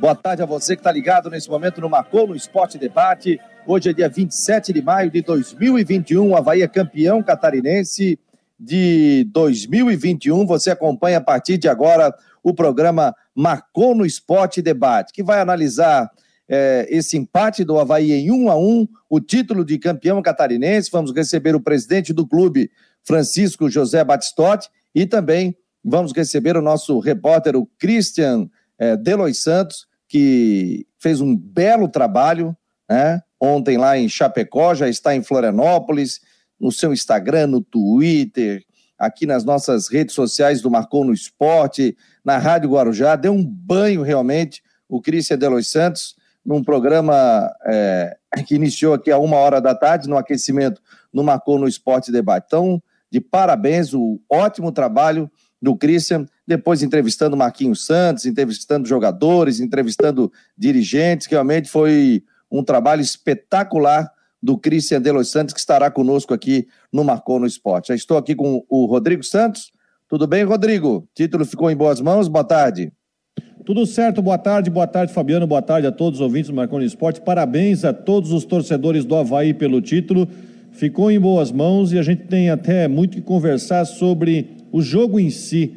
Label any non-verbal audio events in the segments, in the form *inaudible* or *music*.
Boa tarde a você que está ligado nesse momento no Marcou no Esporte Debate. Hoje é dia 27 de maio de 2021. O Havaí é campeão catarinense de 2021. Você acompanha a partir de agora o programa Marcou no Esporte Debate, que vai analisar é, esse empate do Havaí em 1 a 1 o título de campeão catarinense. Vamos receber o presidente do clube, Francisco José Batistotti, e também vamos receber o nosso repórter, o Christian é, Delois Santos, que fez um belo trabalho né, ontem lá em Chapecó, já está em Florianópolis, no seu Instagram, no Twitter, aqui nas nossas redes sociais do Marcou no Esporte, na Rádio Guarujá, deu um banho realmente o Cristian Delois Santos num programa é, que iniciou aqui a uma hora da tarde, no aquecimento no Marcou no Esporte Debate. Então, de parabéns, o ótimo trabalho do Christian, depois entrevistando Marquinhos Santos, entrevistando jogadores, entrevistando dirigentes, realmente foi um trabalho espetacular do Christian Delos Santos, que estará conosco aqui no Marcou no Esporte. Já estou aqui com o Rodrigo Santos. Tudo bem, Rodrigo? Título ficou em boas mãos? Boa tarde. Tudo certo, boa tarde, boa tarde, Fabiano, boa tarde a todos os ouvintes do Marconi Esporte. Parabéns a todos os torcedores do Havaí pelo título. Ficou em boas mãos e a gente tem até muito que conversar sobre o jogo em si,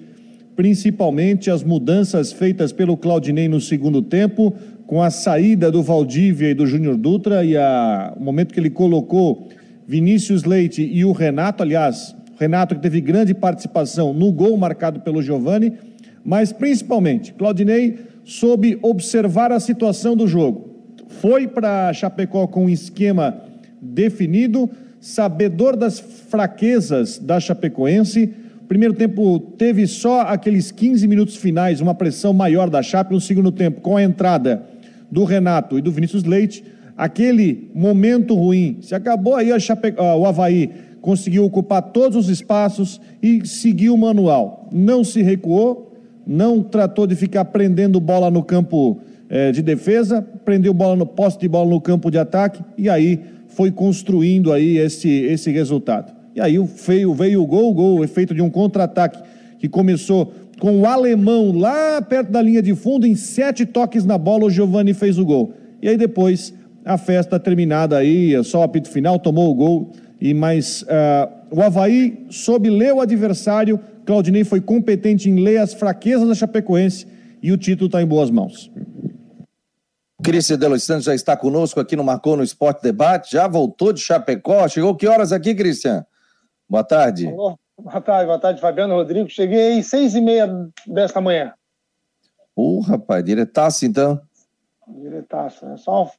principalmente as mudanças feitas pelo Claudinei no segundo tempo, com a saída do Valdívia e do Júnior Dutra e a, o momento que ele colocou Vinícius Leite e o Renato, aliás, Renato que teve grande participação no gol marcado pelo Giovani mas principalmente, Claudinei soube observar a situação do jogo. Foi para Chapecó com um esquema definido, sabedor das fraquezas da Chapecoense. Primeiro tempo teve só aqueles 15 minutos finais, uma pressão maior da Chape. No segundo tempo, com a entrada do Renato e do Vinícius Leite, aquele momento ruim se acabou. Aí Chape... o Havaí conseguiu ocupar todos os espaços e seguiu o manual. Não se recuou, não tratou de ficar prendendo bola no campo eh, de defesa, prendeu bola no poste de bola no campo de ataque e aí foi construindo aí esse, esse resultado. E aí veio, veio o gol, o gol feito de um contra-ataque que começou com o alemão lá perto da linha de fundo, em sete toques na bola, o Giovani fez o gol. E aí depois a festa terminada aí, só o apito final, tomou o gol. E mais uh, o Havaí soube ler o adversário, Claudinei foi competente em ler as fraquezas da Chapecoense e o título está em boas mãos. Cristian Delos Santos já está conosco aqui no Marcou no Esporte Debate, já voltou de Chapecó. Chegou que horas aqui, Cristian? Boa tarde. Alô. Boa tarde, boa tarde, Fabiano Rodrigo. Cheguei às seis e meia desta manhã. Uh, rapaz, diretaço então. Diretaço, né? Só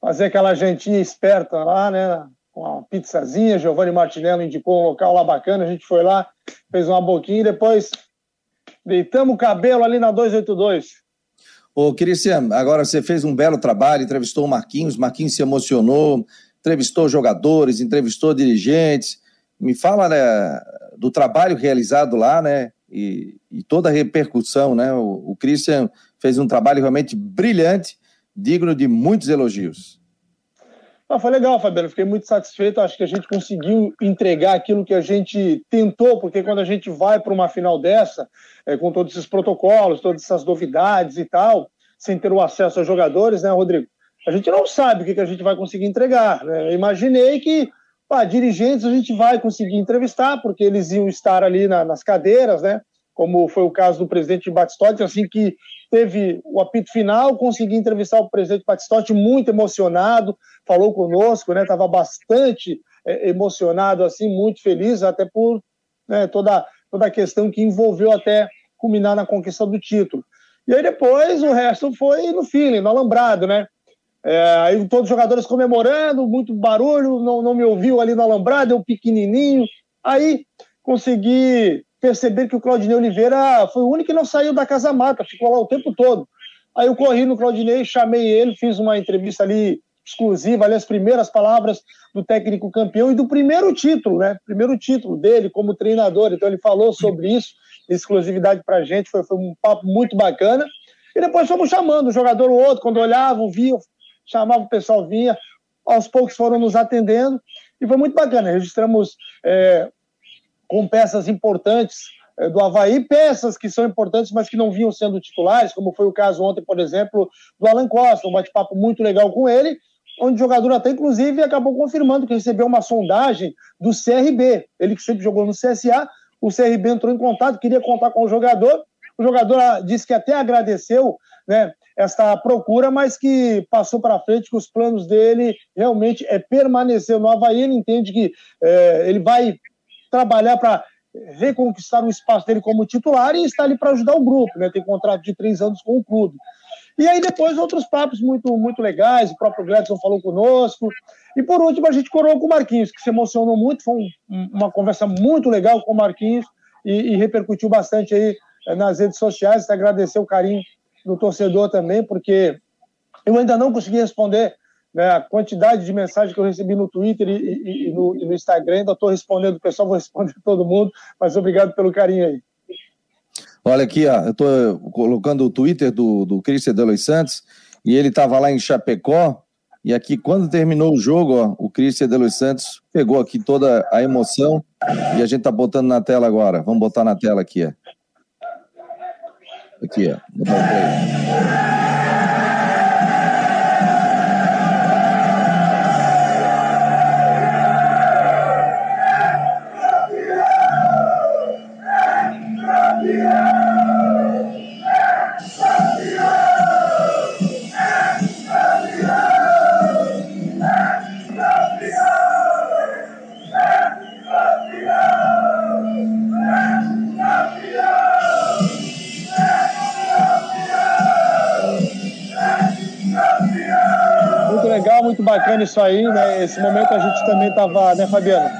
fazer aquela jantinha esperta lá, né? Com a pizzazinha, Giovanni Martinello indicou um local lá bacana, a gente foi lá, fez uma boquinha e depois deitamos o cabelo ali na 282. Ô, Cristian, agora você fez um belo trabalho, entrevistou o Marquinhos, Marquinhos se emocionou, entrevistou jogadores, entrevistou dirigentes. Me fala né, do trabalho realizado lá, né? E, e toda a repercussão, né? O, o Christian fez um trabalho realmente brilhante, digno de muitos elogios. Foi legal, Fabiano. Fiquei muito satisfeito. Acho que a gente conseguiu entregar aquilo que a gente tentou, porque quando a gente vai para uma final dessa, é, com todos esses protocolos, todas essas novidades e tal, sem ter o acesso aos jogadores, né, Rodrigo? A gente não sabe o que, que a gente vai conseguir entregar. Né? Eu imaginei que pá, dirigentes a gente vai conseguir entrevistar, porque eles iam estar ali na, nas cadeiras, né? Como foi o caso do presidente Batistotti, assim que teve o apito final, consegui entrevistar o presidente Batistotti muito emocionado, falou conosco, né? Estava bastante é, emocionado, assim, muito feliz, até por né, toda, toda a questão que envolveu até culminar na conquista do título. E aí depois o resto foi no feeling, no alambrado, né? É, aí todos os jogadores comemorando, muito barulho, não, não me ouviu ali no alambrado, eu pequenininho. Aí consegui perceber que o Claudinei Oliveira foi o único que não saiu da casa mata, ficou lá o tempo todo. Aí eu corri no Claudinei, chamei ele, fiz uma entrevista ali exclusiva, ali as primeiras palavras do técnico campeão e do primeiro título, né? Primeiro título dele como treinador. Então ele falou sobre isso, exclusividade pra gente, foi, foi um papo muito bacana. E depois fomos chamando um jogador ou outro, quando olhavam, viam, chamavam o pessoal, vinha. Aos poucos foram nos atendendo e foi muito bacana. Registramos é, com peças importantes é, do Havaí, peças que são importantes, mas que não vinham sendo titulares, como foi o caso ontem, por exemplo, do Alan Costa, um bate-papo muito legal com ele, onde o jogador até, inclusive, acabou confirmando que recebeu uma sondagem do CRB. Ele que sempre jogou no CSA, o CRB entrou em contato, queria contar com o jogador, o jogador ah, disse que até agradeceu né, esta procura, mas que passou para frente que os planos dele realmente é permanecer no Havaí. Ele entende que é, ele vai trabalhar para reconquistar o espaço dele como titular e está ali para ajudar o grupo, né? Tem contrato de três anos com o clube. E aí depois outros papos muito, muito legais, o próprio Gladson falou conosco. E por último a gente coroou com o Marquinhos, que se emocionou muito, foi um, uma conversa muito legal com o Marquinhos e, e repercutiu bastante aí eh, nas redes sociais. Agradecer o carinho do torcedor também, porque eu ainda não consegui responder né, a quantidade de mensagens que eu recebi no Twitter e, e, e, no, e no, Instagram. Ainda estou respondendo o pessoal, vou responder *laughs* todo mundo, mas obrigado pelo carinho aí. Olha aqui, ó, eu estou colocando o Twitter do, do Cristian Delois Santos e ele estava lá em Chapecó. E aqui, quando terminou o jogo, ó, o Cristian Delois Santos pegou aqui toda a emoção e a gente está botando na tela agora. Vamos botar na tela aqui, ó. Aqui, ó. Bacana isso aí, né? Esse momento a gente também estava, né, Fabiano?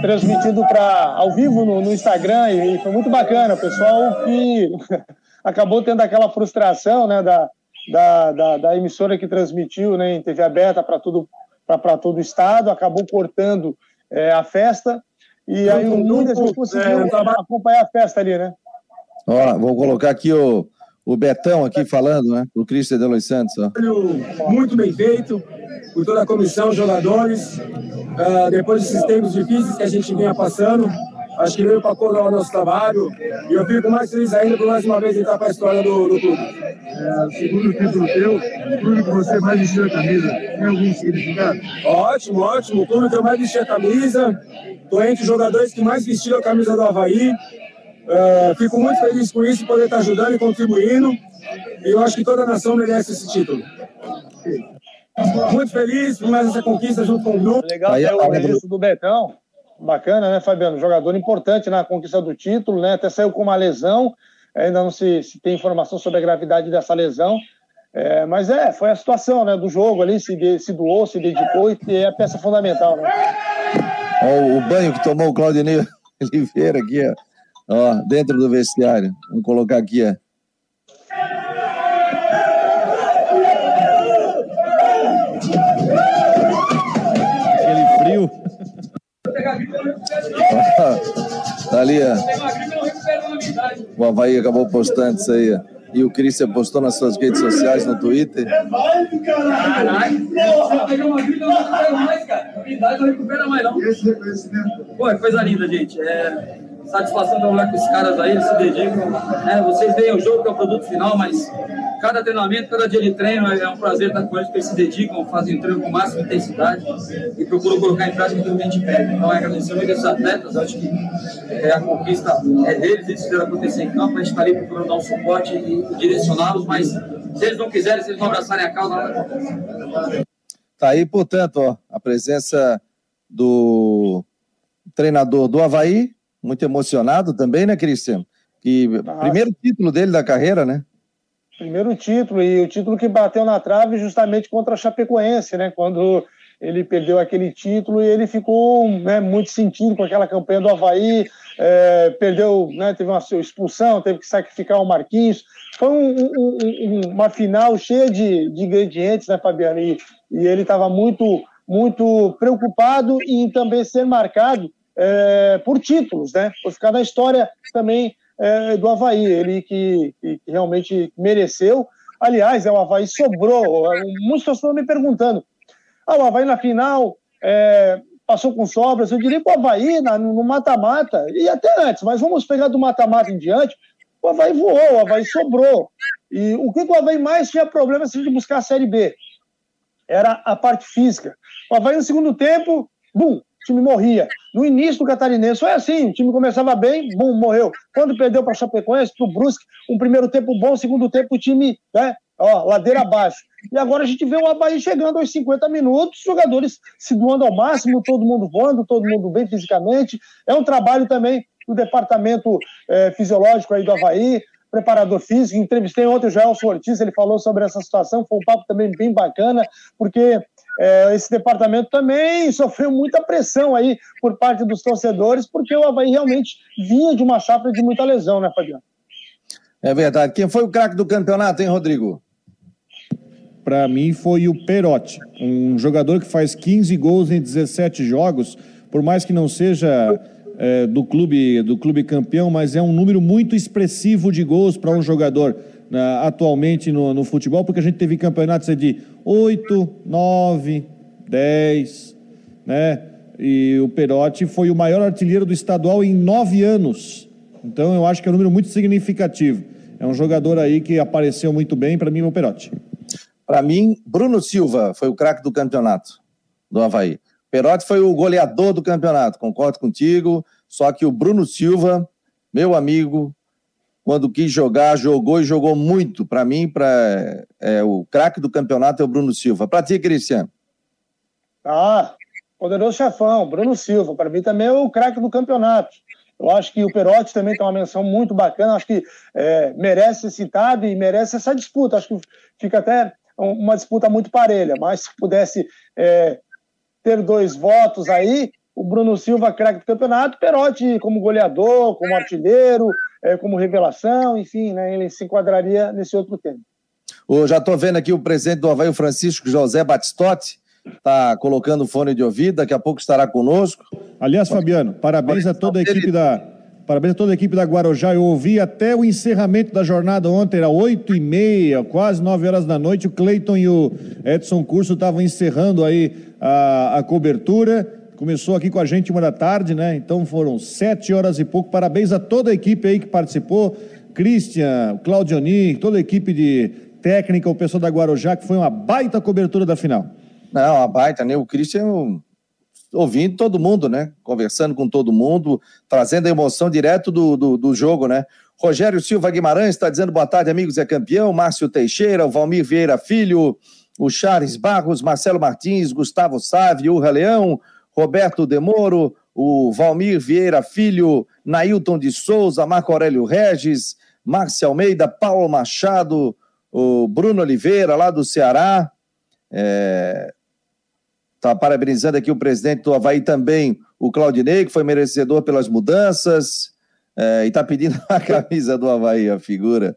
Transmitindo para ao vivo no, no Instagram e, e, foi muito bacana. O pessoal que *laughs* acabou tendo aquela frustração, né, da, da, da, da emissora que transmitiu, né, em TV aberta para todo para todo o estado, acabou cortando é, a festa e aí muita gente conseguiu é, acompanhar a festa ali, né? Ó, vou colocar aqui o o Betão aqui falando, né? O Cristian de Los Santos. Ó. Muito bem feito por toda a comissão, jogadores. Uh, depois desses tempos difíceis que a gente vinha passando, acho que veio para coroar o nosso trabalho. E eu fico mais feliz ainda por mais uma vez entrar para a história do, do clube. É, segundo título teu, o clube que você mais vestiu a camisa, tem algum significado? Ótimo, ótimo. O clube que eu mais vesti a camisa. Estou entre os jogadores que mais vestiram a camisa do Havaí. Uh, fico muito feliz com isso, poder estar ajudando e contribuindo. E eu acho que toda a nação merece esse título. Muito feliz por mais essa conquista junto com o grupo. Legal ter o registro do Betão. Bacana, né, Fabiano? Jogador importante na conquista do título, né? Até saiu com uma lesão. Ainda não se, se tem informação sobre a gravidade dessa lesão. É, mas é, foi a situação né, do jogo ali, se, de, se doou, se dedicou e é a peça fundamental. Né? Olha o banho que tomou o Claudinei *laughs* Oliveira aqui, ó. Ó, dentro do vestiário. Vamos colocar aqui, ó. *laughs* tá ali, ó. O Havaí acabou postando isso aí, ó. E o Christian postou nas suas redes sociais, no Twitter. Caralho, caralho! Se pegar uma gripe, eu não recupero mais, cara. A idade não recupera mais, não. Esse reconhecimento. Pô, é coisa linda, gente. É satisfação trabalhar com esses caras aí, eles se dedicam. É, vocês veem o jogo que é o produto final, mas cada treinamento, cada dia de treino é um prazer estar com eles, porque eles se dedicam, fazem o treino com máxima intensidade e procuram colocar em prática tudo que a gente pede. Então, é agradecer muito esses atletas, acho que é, a conquista é deles, eles fizeram acontecer em campo, a gente está ali procurando dar um suporte e direcioná-los, mas se eles não quiserem, se eles não abraçarem a causa, nada acontece. Tá aí, portanto, ó, a presença do treinador do Havaí, muito emocionado também, né, Cristiano? Que primeiro título dele da carreira, né? Primeiro título, e o título que bateu na trave justamente contra a Chapecoense, né? Quando ele perdeu aquele título e ele ficou né, muito sentido com aquela campanha do Havaí, é, perdeu, né, teve uma expulsão, teve que sacrificar o Marquinhos. Foi um, um, uma final cheia de, de ingredientes, né, Fabiano? E, e ele estava muito, muito preocupado em também ser marcado é, por títulos, né? Por ficar na história também é, do Havaí, ele que, que, realmente mereceu. Aliás, é, o Havaí sobrou. Muitos estão me perguntando: ah, o Havaí na final é, passou com sobras. Eu diria que o Havaí, no mata-mata, e até antes, mas vamos pegar do mata-mata em diante, o Havaí voou, o Havaí sobrou. E o que o Havaí mais tinha problema se de buscar a Série B? Era a parte física. O Havaí no segundo tempo, bum, o time morria. No início do Catarinense foi assim, o time começava bem, bum, morreu. Quando perdeu para Chapecoense, para o Brusque, um primeiro tempo bom, segundo tempo o time, né, ó, ladeira abaixo. E agora a gente vê o Havaí chegando aos 50 minutos, jogadores se doando ao máximo, todo mundo voando, todo mundo bem fisicamente. É um trabalho também do departamento é, fisiológico aí do Havaí, preparador físico. Entrevistei ontem o Joelson Ortiz, ele falou sobre essa situação, foi um papo também bem bacana, porque é, esse departamento também sofreu muita pressão aí por parte dos torcedores, porque o Havaí realmente vinha de uma safra de muita lesão, né, Fabiano? É verdade. Quem foi o craque do campeonato, hein, Rodrigo? Para mim foi o Perotti, um jogador que faz 15 gols em 17 jogos, por mais que não seja é, do clube do clube campeão, mas é um número muito expressivo de gols para um jogador né, atualmente no, no, futebol, porque a gente teve campeonatos de 8, 9, 10, né? E o Perotti foi o maior artilheiro do estadual em nove anos. Então eu acho que é um número muito significativo. É um jogador aí que apareceu muito bem, para mim, o Perotti. Para mim, Bruno Silva foi o craque do campeonato do Havaí. Perotti foi o goleador do campeonato, concordo contigo. Só que o Bruno Silva, meu amigo, quando quis jogar, jogou e jogou muito. Para mim, para é, o craque do campeonato é o Bruno Silva. Para ti, Cristiano? Ah, poderoso chefão, Bruno Silva. Para mim também é o craque do campeonato. Eu acho que o Perotti também tem uma menção muito bacana. Acho que é, merece ser citado e merece essa disputa. Acho que fica até uma disputa muito parelha. Mas se pudesse é, ter dois votos aí, o Bruno Silva, craque do campeonato, Perotti como goleador, como artilheiro, é, como revelação, enfim, né, ele se enquadraria nesse outro tema. Oh, já estou vendo aqui o presidente do Havaí, o Francisco José Batistotti, está colocando fone de ouvido, daqui a pouco estará conosco. Aliás, Fabiano, parabéns a toda a equipe da. Parabéns a toda a equipe da Guarujá. Eu ouvi até o encerramento da jornada ontem, era oito e meia, quase nove horas da noite. O Cleiton e o Edson Curso estavam encerrando aí a, a cobertura. Começou aqui com a gente uma da tarde, né? Então foram sete horas e pouco. Parabéns a toda a equipe aí que participou. Christian, Claudioni, toda a equipe de técnica, o pessoal da Guarujá, que foi uma baita cobertura da final. Não, uma baita, né? O Christian ouvindo todo mundo, né? Conversando com todo mundo, trazendo a emoção direto do, do, do jogo, né? Rogério Silva Guimarães está dizendo boa tarde, amigos, é campeão. Márcio Teixeira, o Valmir Vieira Filho, o Charles Barros, Marcelo Martins, Gustavo Sávio, Urra Leão, Roberto Demoro, o Valmir Vieira Filho, Nailton de Souza, Marco Aurélio Regis, Márcio Almeida, Paulo Machado, o Bruno Oliveira, lá do Ceará. É, Está parabenizando aqui o presidente do Havaí também, o Claudinei, que foi merecedor pelas mudanças, é, e está pedindo *laughs* a camisa do Havaí, a figura.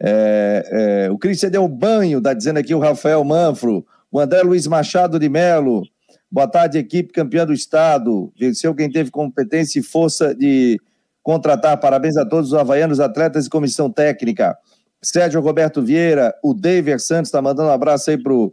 É, é, o deu banho, está dizendo aqui o Rafael Manfro, o André Luiz Machado de Melo. Boa tarde, equipe campeã do Estado. Venceu quem teve competência e força de contratar. Parabéns a todos os havaianos, atletas e comissão técnica. Sérgio Roberto Vieira, o David Santos está mandando um abraço aí para o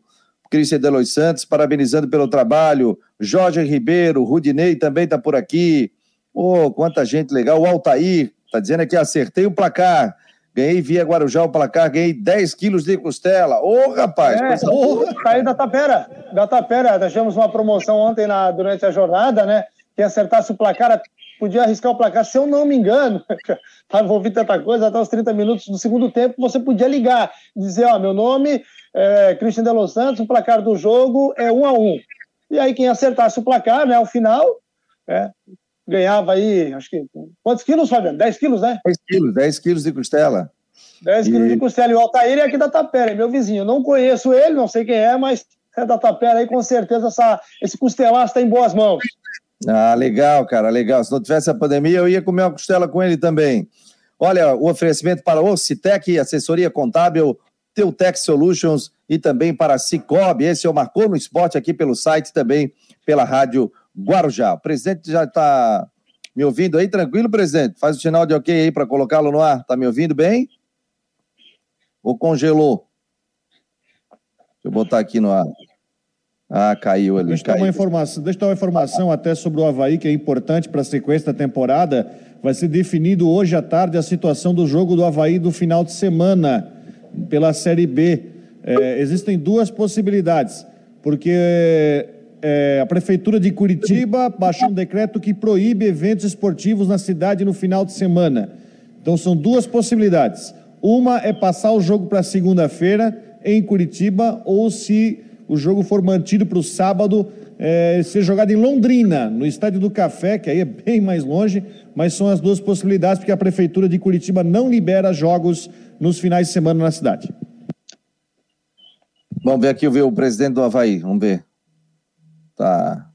Cristian Delois Santos, parabenizando pelo trabalho. Jorge Ribeiro, Rudinei também está por aqui. Oh, quanta gente legal. O Altair está dizendo aqui: acertei o placar. Ganhei via Guarujá o placar, ganhei 10 quilos de costela. Ô, rapaz! É, oh, tá aí da Tapera. Da Tapera, deixamos uma promoção ontem na, durante a jornada, né? Quem acertasse o placar podia arriscar o placar, se eu não me engano, *laughs* estava envolvido tanta coisa, até os 30 minutos do segundo tempo, você podia ligar, dizer, ó, meu nome é Christian de Los Santos, o placar do jogo é um a um. E aí quem acertasse o placar, né, ao final, é, ganhava aí, acho que, quantos quilos, Fabiano? 10 quilos, né? 10 quilos, 10 quilos de costela. 10 e... quilos de costela. E o Altair é aqui da Tapera, é meu vizinho. Não conheço ele, não sei quem é, mas é da Tapera aí, com certeza essa, esse costelaço está em boas mãos. Ah, legal, cara, legal. Se não tivesse a pandemia, eu ia comer uma costela com ele também. Olha, o oferecimento para o Citec, assessoria contábil, Teutec Solutions e também para a Cicobi. Esse é o Marcou no Esporte aqui pelo site também pela Rádio Guarujá. O presidente já está me ouvindo aí? Tranquilo, presidente? Faz o sinal de ok aí para colocá-lo no ar. Está me ouvindo bem? Ou congelou? Deixa eu botar aqui no ar. Ah, caiu ali. Deixa eu, dar uma informação, deixa eu dar uma informação até sobre o Havaí, que é importante para a sequência da temporada. Vai ser definido hoje à tarde a situação do jogo do Havaí do final de semana, pela Série B. É, existem duas possibilidades, porque é, a Prefeitura de Curitiba baixou um decreto que proíbe eventos esportivos na cidade no final de semana. Então são duas possibilidades. Uma é passar o jogo para segunda-feira em Curitiba, ou se o jogo for mantido para o sábado, é, ser jogado em Londrina, no Estádio do Café, que aí é bem mais longe, mas são as duas possibilidades, porque a Prefeitura de Curitiba não libera jogos nos finais de semana na cidade. Vamos ver aqui o presidente do Havaí, vamos ver. Tá.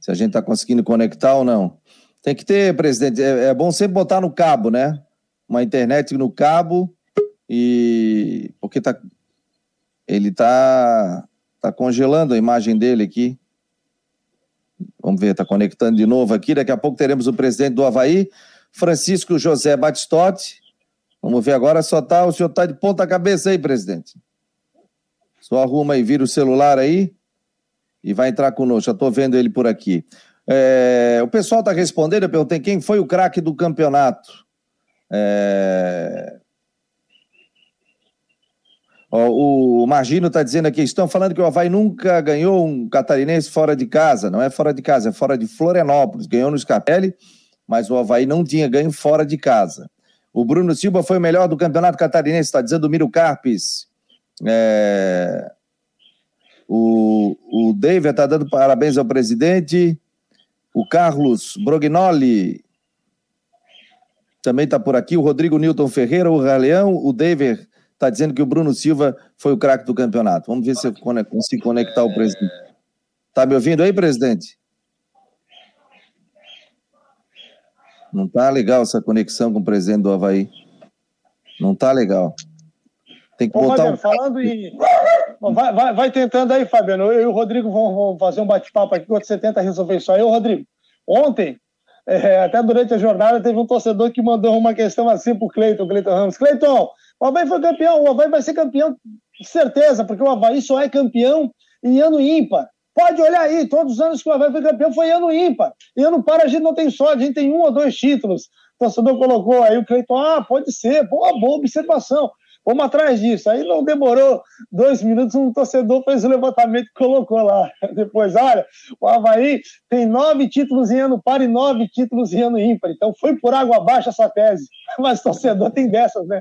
Se a gente está conseguindo conectar ou não. Tem que ter, presidente, é, é bom sempre botar no cabo, né? Uma internet no cabo e porque tá ele tá tá congelando a imagem dele aqui. Vamos ver, tá conectando de novo aqui. Daqui a pouco teremos o presidente do Havaí, Francisco José Batistotti. Vamos ver agora, só tá, o senhor tá de ponta cabeça aí, presidente. Só arruma e vira o celular aí e vai entrar conosco. Já estou vendo ele por aqui. É, o pessoal está respondendo, eu perguntei quem foi o craque do campeonato. É... o Margino está dizendo aqui, estão falando que o Havaí nunca ganhou um catarinense fora de casa. Não é fora de casa, é fora de Florianópolis. Ganhou no Scarpelli, mas o Havaí não tinha ganho fora de casa. O Bruno Silva foi o melhor do campeonato catarinense, está dizendo o Miro Carpes. É... O, o David está dando parabéns ao presidente. O Carlos Brognoli também está por aqui. O Rodrigo Newton Ferreira, o Raleão. O David está dizendo que o Bruno Silva foi o craque do campeonato. Vamos ver se eu consigo conectar o presidente. Está me ouvindo aí, presidente? Não está legal essa conexão com o presidente do Havaí. Não está legal. Tem que Ô, botar. Fabiano, um... falando em. Vai, vai, vai, tentando aí, Fabiano. Eu e o Rodrigo vamos, fazer um bate-papo aqui enquanto você tenta resolver isso aí. Ô, Rodrigo, ontem, é, até durante a jornada, teve um torcedor que mandou uma questão assim pro Cleiton, Cleiton Ramos. Cleiton, o Havaí foi campeão, o Havaí vai ser campeão, certeza, porque o Havaí só é campeão em ano ímpar. Pode olhar aí, todos os anos que o Havaí foi campeão foi ano ímpar. E ano par a gente não tem sorte, a gente tem um ou dois títulos. O torcedor colocou aí o Cleiton, ah, pode ser, boa, boa observação. Vamos atrás disso. Aí não demorou dois minutos, um torcedor fez o levantamento e colocou lá. *laughs* Depois, olha, o Havaí tem nove títulos em ano par e nove títulos em ano ímpar. Então foi por água abaixo essa tese. *laughs* Mas torcedor tem dessas, né?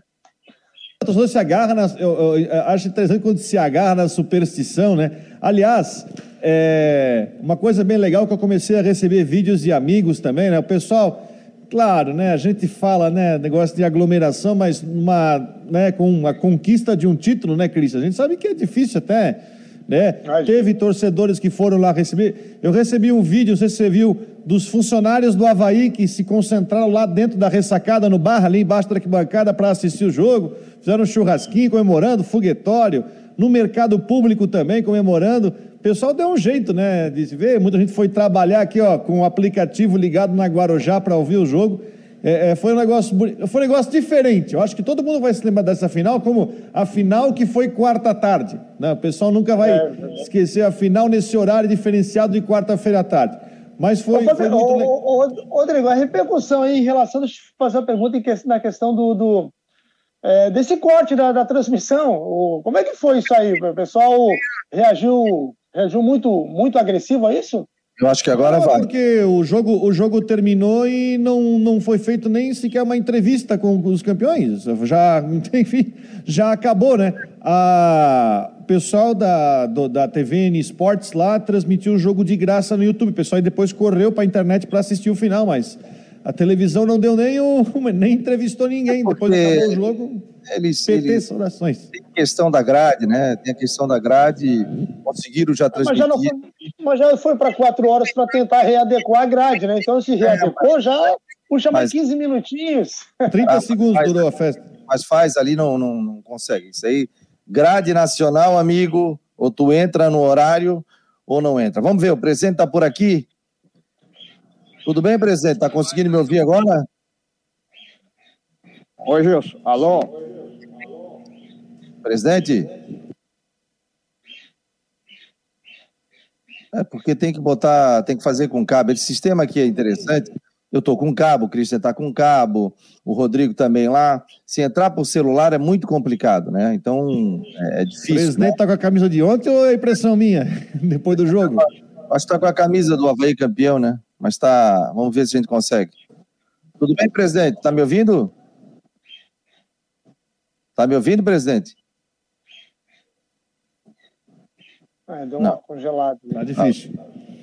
O torcedor se agarra, na, eu, eu, acho interessante quando se agarra na superstição, né? Aliás, é, uma coisa bem legal que eu comecei a receber vídeos de amigos também, né? O pessoal Claro, né? A gente fala, né, negócio de aglomeração, mas uma, né, com a conquista de um título, né, Cris? A gente sabe que é difícil até, né? Teve torcedores que foram lá receber. Eu recebi um vídeo, não sei se você viu, dos funcionários do Havaí que se concentraram lá dentro da ressacada, no bar, ali embaixo da arquibancada, para assistir o jogo. Fizeram um churrasquinho comemorando, foguetório. No mercado público também comemorando. O pessoal deu um jeito, né, de se ver. Muita gente foi trabalhar aqui, ó, com o aplicativo ligado na Guarujá para ouvir o jogo. É, é, foi um negócio foi um negócio diferente. Eu acho que todo mundo vai se lembrar dessa final como a final que foi quarta tarde. Né? O pessoal nunca vai é, esquecer a final nesse horário diferenciado de quarta-feira à tarde. Mas foi, ô, foi muito legal. Rodrigo, a repercussão aí em relação, deixa eu fazer uma pergunta na questão do, do é, desse corte da, da transmissão. O, como é que foi isso aí? O pessoal reagiu Reagiu muito, muito agressivo a isso? Eu acho que agora não, vai. Porque o jogo, o jogo terminou e não, não foi feito nem sequer uma entrevista com os campeões. Já, *laughs* enfim, já acabou, né? A, o pessoal da, do, da TVN Sports lá transmitiu o jogo de graça no YouTube. O pessoal depois correu para a internet para assistir o final, mas a televisão não deu nem, um, *laughs* nem entrevistou ninguém. Depois acabou o jogo, eles, PT eles, orações. Tem questão da grade, né? Tem a questão da grade, conseguiram já transmitir. Mas já, foi, mas já foi para quatro horas para tentar readequar a grade, né? Então se readequou, já puxa mais mas, 15 minutinhos. 30 ah, segundos faz, durou a festa. Mas faz ali, não, não, não consegue. Isso aí, grade nacional, amigo, ou tu entra no horário ou não entra. Vamos ver, o presidente está por aqui. Tudo bem, presidente? Está conseguindo me ouvir agora? Oi, Gilson. Alô? Presidente? É porque tem que botar, tem que fazer com cabo. Esse sistema aqui é interessante. Eu estou com cabo, o Christian está com cabo, o Rodrigo também lá. Se entrar por celular é muito complicado, né? Então é, é difícil. O presidente está né? com a camisa de ontem ou é impressão minha, *laughs* depois do jogo? Acho que está com a camisa do Havaí campeão, né? Mas tá. Vamos ver se a gente consegue. Tudo bem, presidente? Está me ouvindo? Está me ouvindo, presidente? Ah, deu uma Não. congelada. Tá difícil.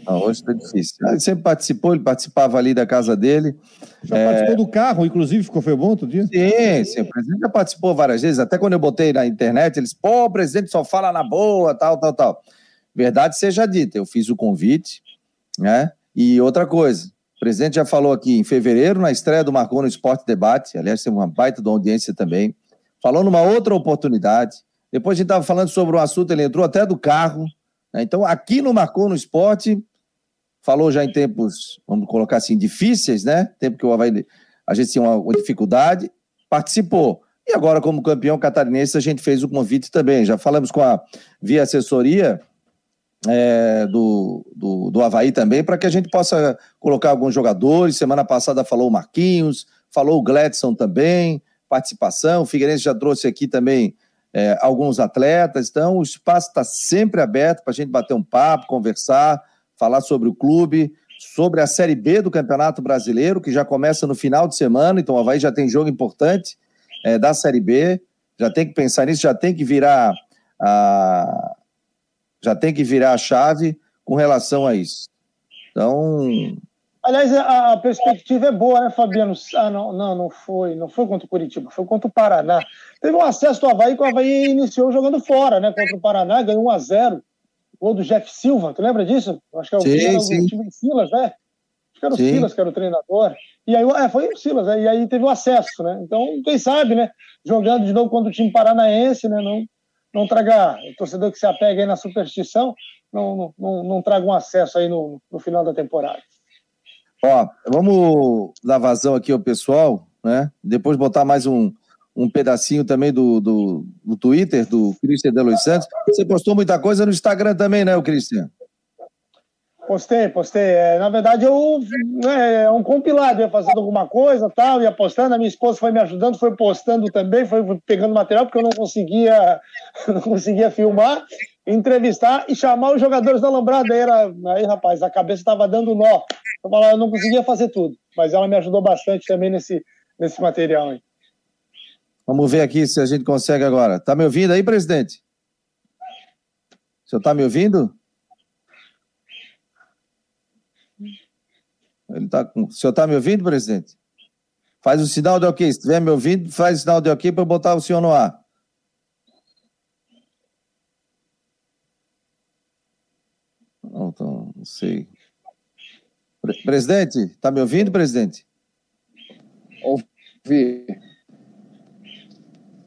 Ah, hoje está difícil. Ele sempre participou, ele participava ali da casa dele. Já é... participou do carro, inclusive, ficou foi bom outro dia? Sim, sim. O presidente já participou várias vezes. Até quando eu botei na internet, eles, pô, o presidente só fala na boa, tal, tal, tal. Verdade seja dita, eu fiz o convite, né? E outra coisa, o presidente já falou aqui em fevereiro, na estreia do Marcou no Esporte Debate, aliás, tem uma baita de audiência também. Falou numa outra oportunidade. Depois a gente estava falando sobre um assunto, ele entrou até do carro, né? Então, aqui no Marcou no Esporte, falou já em tempos, vamos colocar assim, difíceis, né? Tempo que o Havaí, a gente tinha uma, uma dificuldade, participou. E agora, como campeão catarinense, a gente fez o convite também. Já falamos com a via assessoria é, do, do, do Havaí também, para que a gente possa colocar alguns jogadores. Semana passada falou o Marquinhos, falou o Gladson também, participação. O Figueirense já trouxe aqui também é, alguns atletas. Então, o espaço está sempre aberto para a gente bater um papo, conversar, falar sobre o clube, sobre a Série B do Campeonato Brasileiro, que já começa no final de semana. Então, o Havaí já tem jogo importante é, da Série B. Já tem que pensar nisso, já tem que virar a, já tem que virar a chave com relação a isso. Então, Aliás, a, a, perspectiva é boa, né, Fabiano? Ah, não, não, não foi, não foi contra o Curitiba, foi contra o Paraná. Teve um acesso do Havaí que o Havaí iniciou jogando fora, né? Contra o Paraná, ganhou 1 a 0 Gol do Jeff Silva, tu lembra disso? Acho que é o, sim, sim. o time Silas, né? Acho que era o sim. Silas que era o treinador. E aí, é, foi o Silas, né? E aí teve o acesso, né? Então, quem sabe, né? Jogando de novo contra o time paranaense, né? Não, não traga, o torcedor que se apega aí na superstição, não, não, não, não traga um acesso aí no, no final da temporada. Ó, vamos dar vazão aqui ao pessoal, né? Depois botar mais um, um pedacinho também do, do, do Twitter do Cristian de Los Santos. Você postou muita coisa no Instagram também, né, o Cristian? Postei, postei. É, na verdade, eu né, é um compilado, ia fazendo alguma coisa, tal, ia postando. A minha esposa foi me ajudando, foi postando também, foi pegando material porque eu não conseguia, *laughs* não conseguia filmar, entrevistar e chamar os jogadores da Lambrada. Aí, era, aí rapaz, a cabeça estava dando nó. Eu falava, eu não conseguia fazer tudo, mas ela me ajudou bastante também nesse, nesse material. Vamos ver aqui se a gente consegue agora. Tá me ouvindo aí, presidente? O senhor tá me ouvindo? Ele tá com... O senhor está me ouvindo, presidente? Faz o sinal de ok. Se estiver me ouvindo, faz o sinal de ok para botar o senhor no ar. Não, então, não sei. Presidente, está me ouvindo, presidente? Ouvi.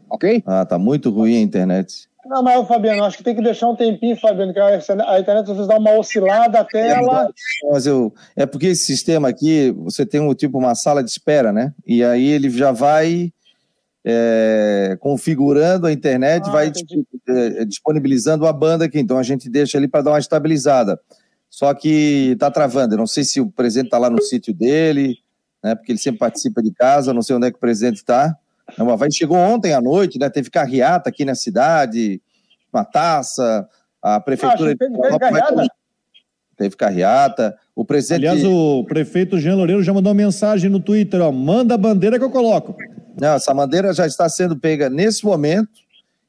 Ok? Ah, tá muito ruim a internet. Não, mas, Fabiano, acho que tem que deixar um tempinho, Fabiano, que a internet às vezes dá uma oscilada até é, ela. Mas eu, é porque esse sistema aqui, você tem um tipo uma sala de espera, né? E aí ele já vai é, configurando a internet, ah, vai é, disponibilizando a banda aqui. Então a gente deixa ali para dar uma estabilizada. Só que está travando. Eu não sei se o presidente está lá no sítio dele, né? Porque ele sempre participa de casa, não sei onde é que o presidente está. O Havaí chegou ontem à noite, né? Teve carreata aqui na cidade, uma taça, a prefeitura. Ah, teve, teve carreata. Teve carreata. O presidente. Aliás, o prefeito Jean Loureiro já mandou uma mensagem no Twitter: ó, manda a bandeira que eu coloco. Não, essa bandeira já está sendo pega nesse momento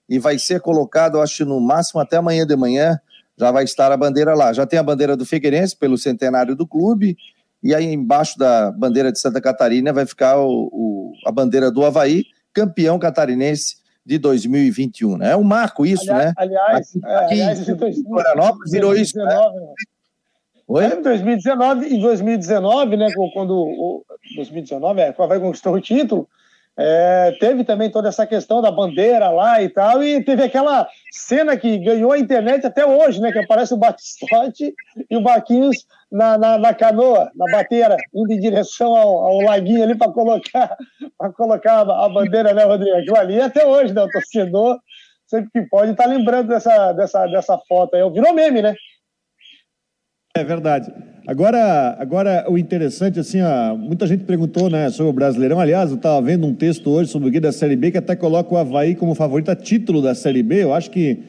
e vai ser colocado, acho, no máximo até amanhã de manhã. Já vai estar a bandeira lá. Já tem a bandeira do Figueirense pelo centenário do clube. E aí embaixo da bandeira de Santa Catarina vai ficar o, o a bandeira do Havaí, campeão catarinense de 2021. Né? É um marco isso, aliás, né? Aliás, aqui, é, aliás em Florianópolis virou isso. Né? Oi? É, em 2019, em 2019, né, quando o 2019, é, o Havaí conquistou o título, é, teve também toda essa questão da bandeira lá e tal, e teve aquela cena que ganhou a internet até hoje, né? Que aparece o Batistote e o Barquinhos na, na, na, canoa, na bateira, indo em direção ao, ao laguinho ali para colocar, *laughs* colocar a, a bandeira, né, Rodrigo? Aquilo ali até hoje, né? O torcedor, sempre que pode, tá lembrando dessa, dessa, dessa foto aí. Virou meme, né? É verdade. Agora, agora o interessante, assim, ó, muita gente perguntou né, sobre o Brasileirão. Aliás, eu estava vendo um texto hoje sobre o guia da Série B que até coloca o Havaí como favorito a título da Série B. Eu acho que,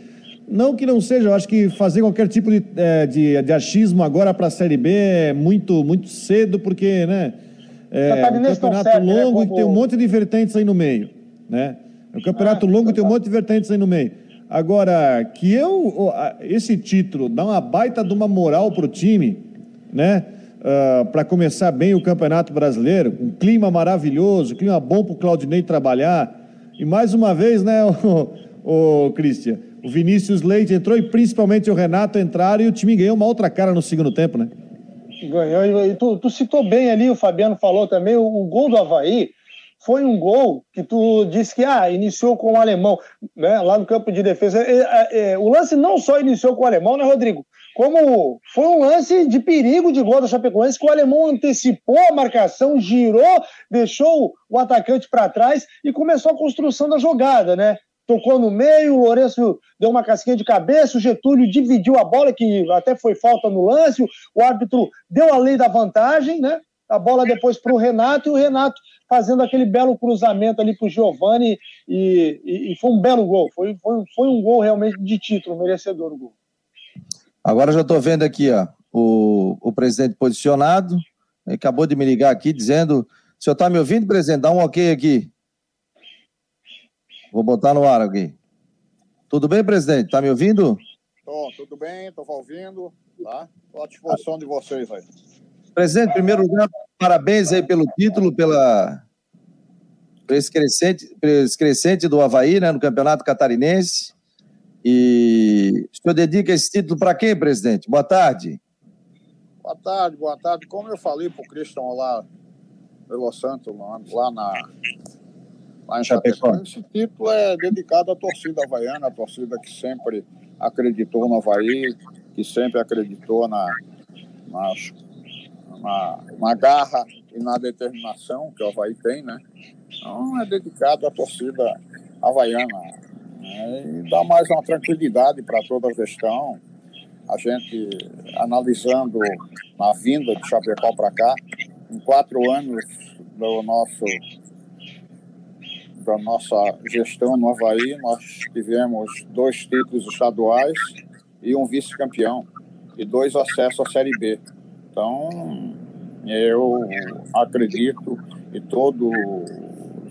não que não seja, eu acho que fazer qualquer tipo de, é, de, de achismo agora para a Série B é muito, muito cedo, porque, né? É um campeonato serve, né, longo né, como... e tem um monte de vertentes aí no meio, né? É um campeonato ah, longo e tem um monte de vertentes aí no meio. Agora, que eu, esse título dá uma baita de uma moral pro time, né? Uh, ah, para começar bem o Campeonato Brasileiro, um clima maravilhoso, clima bom para o Claudinei trabalhar. E mais uma vez, né, *laughs* o, o Cristian, o Vinícius Leite entrou e principalmente o Renato entraram e o time ganhou uma outra cara no segundo tempo, né? Ganhou, e tu, tu citou bem ali, o Fabiano falou também, o, o gol do Havaí foi um gol que tu disse que ah, iniciou com o alemão, né, lá no campo de defesa. É, é, é, o lance não só iniciou com o alemão, né, Rodrigo? Como foi um lance de perigo de gol da Chapecoense, que o alemão antecipou a marcação, girou, deixou o atacante para trás e começou a construção da jogada, né? Tocou no meio, o Lourenço deu uma casquinha de cabeça, o Getúlio dividiu a bola, que até foi falta no lance, o árbitro deu a lei da vantagem, né? A bola depois para o Renato e o Renato fazendo aquele belo cruzamento ali para o Giovani e, e, e, foi um belo gol. Foi, foi, foi um gol realmente de título, merecedor o gol. Agora já estou vendo aqui ó, o, o presidente posicionado. Ele acabou de me ligar aqui dizendo: o senhor está me ouvindo, presidente? Dá um ok aqui. Vou botar no ar aqui. Tudo bem, presidente? Está me ouvindo? Estou, tudo bem, estou ouvindo. Tá? Estou à disposição de vocês aí. Presidente, em primeiro lugar, parabéns aí pelo título, pela por esse crescente, esse crescente do Havaí né, no Campeonato Catarinense. E o senhor dedica esse título para quem, presidente? Boa tarde. Boa tarde, boa tarde. Como eu falei para o Cristian lá, pelo Santo, lá, na lá em Chapecó, esse título é dedicado à torcida havaiana, a torcida que sempre acreditou no Havaí, que sempre acreditou na, nas na, na garra e na determinação que o Havaí tem, né? Então é dedicado à torcida havaiana né? e dá mais uma tranquilidade para toda a gestão. A gente analisando a vinda de Chapecó para cá, em quatro anos do nosso da nossa gestão no Havaí, nós tivemos dois títulos estaduais e um vice-campeão e dois acessos à Série B. Então, eu acredito e todos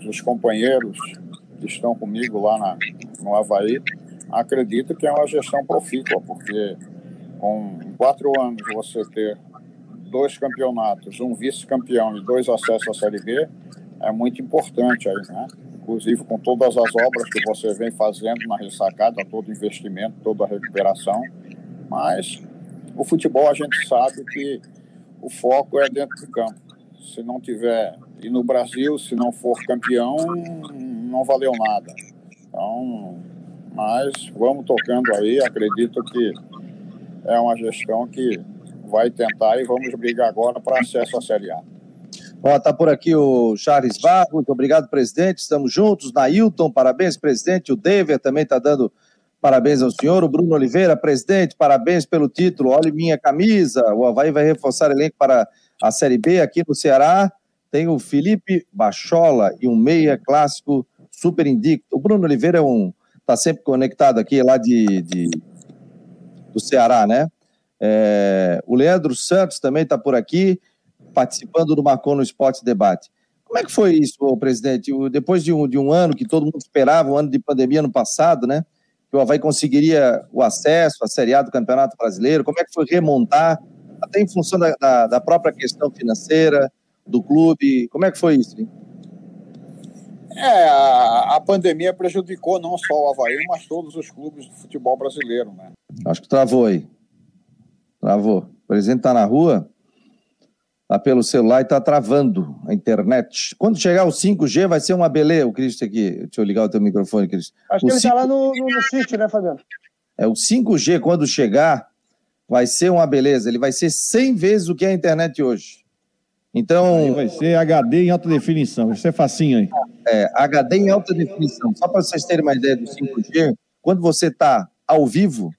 os companheiros que estão comigo lá na, no Havaí acredito que é uma gestão profícua, porque com quatro anos você ter dois campeonatos, um vice-campeão e dois acessos à Série B é muito importante aí, né? Inclusive com todas as obras que você vem fazendo na ressacada, todo investimento, toda a recuperação, mas o futebol a gente sabe que o foco é dentro do campo. Se não tiver, e no Brasil, se não for campeão, não valeu nada. Então, mas vamos tocando aí, acredito que é uma gestão que vai tentar e vamos brigar agora para acesso à Série A. Ó, tá por aqui o Charles Barros, muito obrigado, presidente. Estamos juntos. Nailton, parabéns, presidente. O Dever também está dando Parabéns ao senhor. O Bruno Oliveira, presidente, parabéns pelo título. Olhe minha camisa. O Havaí vai reforçar elenco para a Série B aqui no Ceará. Tem o Felipe Bachola e um meia clássico super indicto. O Bruno Oliveira é um. está sempre conectado aqui lá de, de do Ceará, né? É, o Leandro Santos também está por aqui, participando do Marcon no Esporte Debate. Como é que foi isso, presidente? Depois de um, de um ano que todo mundo esperava, um ano de pandemia no passado, né? que o Havaí conseguiria o acesso à Série A do Campeonato Brasileiro? Como é que foi remontar, até em função da, da, da própria questão financeira do clube? Como é que foi isso? Hein? É, a, a, pandemia prejudicou não só o Havaí, mas todos os clubes do futebol brasileiro, né? Acho que travou aí. Travou. O presidente está na rua? Tá pelo celular e está travando a internet. Quando chegar o 5G, vai ser uma beleza. O Cristo aqui, deixa eu ligar o teu microfone, Cristo. Acho o que ele está lá no, no, no sítio, né, Fabiano? É, o 5G, quando chegar, vai ser uma beleza. Ele vai ser 100 vezes o que é a internet hoje. Então. Aí vai ser HD em alta definição. Vai ser facinho aí. É, HD em alta definição. Só para vocês terem uma ideia do 5G, quando você está ao vivo,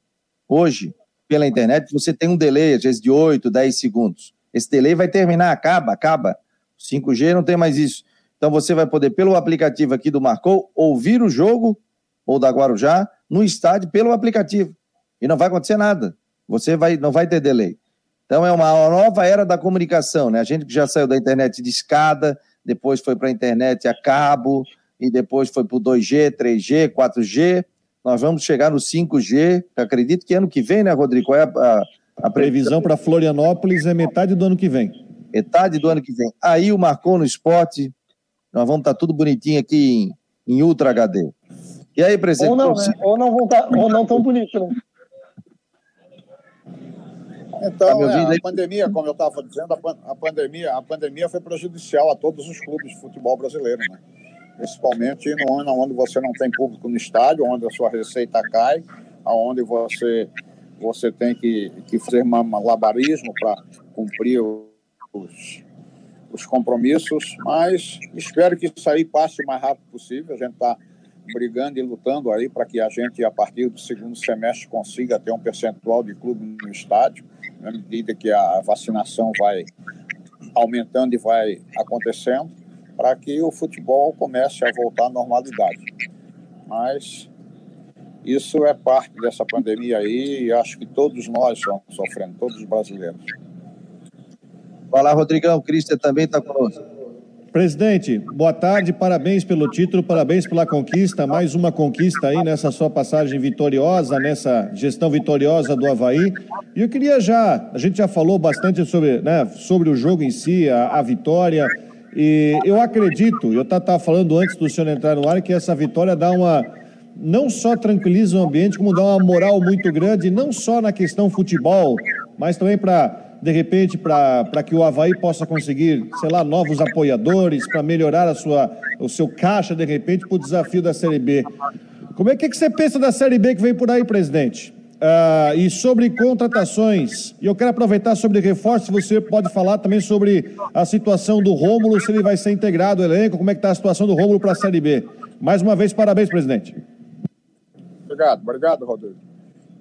hoje, pela internet, você tem um delay, às vezes, de 8, 10 segundos. Esse delay vai terminar, acaba, acaba. 5G não tem mais isso. Então você vai poder, pelo aplicativo aqui do Marcou, ouvir o jogo, ou da Guarujá, no estádio pelo aplicativo. E não vai acontecer nada. Você vai, não vai ter delay. Então é uma nova era da comunicação, né? A gente que já saiu da internet de escada, depois foi para a internet a cabo, e depois foi para o 2G, 3G, 4G. Nós vamos chegar no 5G. Acredito que ano que vem, né, Rodrigo? Qual é a, a, a previsão para Florianópolis? É metade do ano que vem. Metade do ano que vem. Aí o Marcou no Esporte. Nós vamos estar tá tudo bonitinho aqui em, em Ultra HD. E aí, presidente? Ou não, né? Ou não, vão tá, ou não tão bonito, né? Então, tá é, a pandemia, como eu estava dizendo, a, pandemia, a pandemia foi prejudicial a todos os clubes de futebol brasileiro, né? Principalmente no ano onde você não tem público no estádio, onde a sua receita cai, aonde você você tem que, que fazer malabarismo para cumprir os, os compromissos, mas espero que isso aí passe o mais rápido possível. A gente está brigando e lutando aí para que a gente, a partir do segundo semestre, consiga ter um percentual de clube no estádio, na medida que a vacinação vai aumentando e vai acontecendo, para que o futebol comece a voltar à normalidade. Mas isso é parte dessa pandemia aí e acho que todos nós estamos sofrendo, todos os brasileiros. Lá, Rodrigão. O também está conosco. Presidente, boa tarde, parabéns pelo título, parabéns pela conquista, mais uma conquista aí nessa sua passagem vitoriosa, nessa gestão vitoriosa do Havaí. E eu queria já, a gente já falou bastante sobre, né, sobre o jogo em si, a, a vitória, e eu acredito, eu estava falando antes do senhor entrar no ar, que essa vitória dá uma, não só tranquiliza o ambiente, como dá uma moral muito grande, não só na questão futebol, mas também para de repente, para que o Havaí possa conseguir, sei lá, novos apoiadores, para melhorar a sua, o seu caixa, de repente, para o desafio da Série B. Como é que, que você pensa da Série B que vem por aí, presidente? Uh, e sobre contratações, e eu quero aproveitar sobre reforço, você pode falar também sobre a situação do Rômulo, se ele vai ser integrado ao elenco, como é que está a situação do Rômulo para a Série B. Mais uma vez, parabéns, presidente. Obrigado, obrigado, Rodrigo.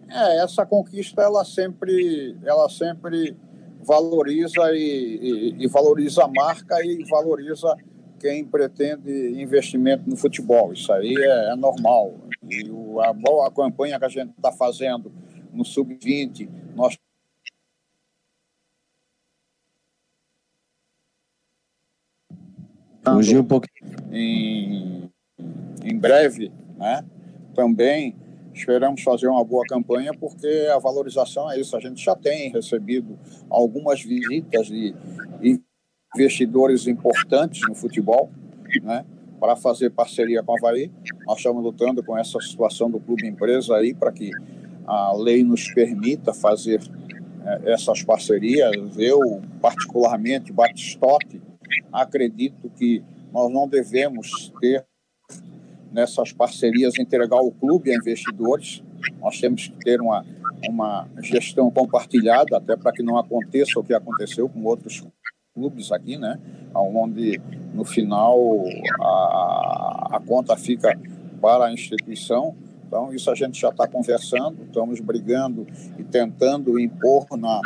É, essa conquista, ela sempre, ela sempre valoriza e, e, e, valoriza a marca e valoriza quem pretende investimento no futebol. Isso aí é, é normal. E o, a boa campanha que a gente está fazendo no Sub-20, nós Fugiu um pouquinho. Em, em breve, né? Também Esperamos fazer uma boa campanha porque a valorização é isso. A gente já tem recebido algumas visitas de investidores importantes no futebol, né? Para fazer parceria com a Havaí. Nós estamos lutando com essa situação do clube empresa aí para que a lei nos permita fazer é, essas parcerias. Eu, particularmente, Batistote, acredito que nós não devemos ter nessas parcerias entregar o clube a investidores. Nós temos que ter uma, uma gestão compartilhada, até para que não aconteça o que aconteceu com outros clubes aqui, né? Onde no final a, a conta fica para a instituição. Então, isso a gente já está conversando, estamos brigando e tentando impor na,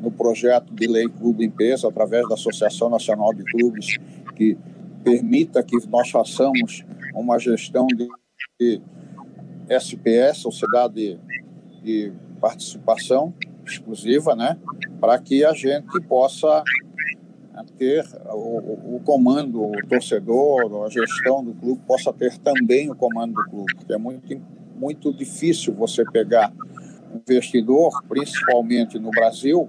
no projeto de lei Clube Empresa, através da Associação Nacional de Clubes, que permita que nós façamos uma gestão de, SPS, Sociedade de Participação Exclusiva, né, para que a gente possa ter o, o, comando, o torcedor, a gestão do clube possa ter também o comando do clube, porque é muito, muito difícil você pegar um investidor, principalmente no Brasil,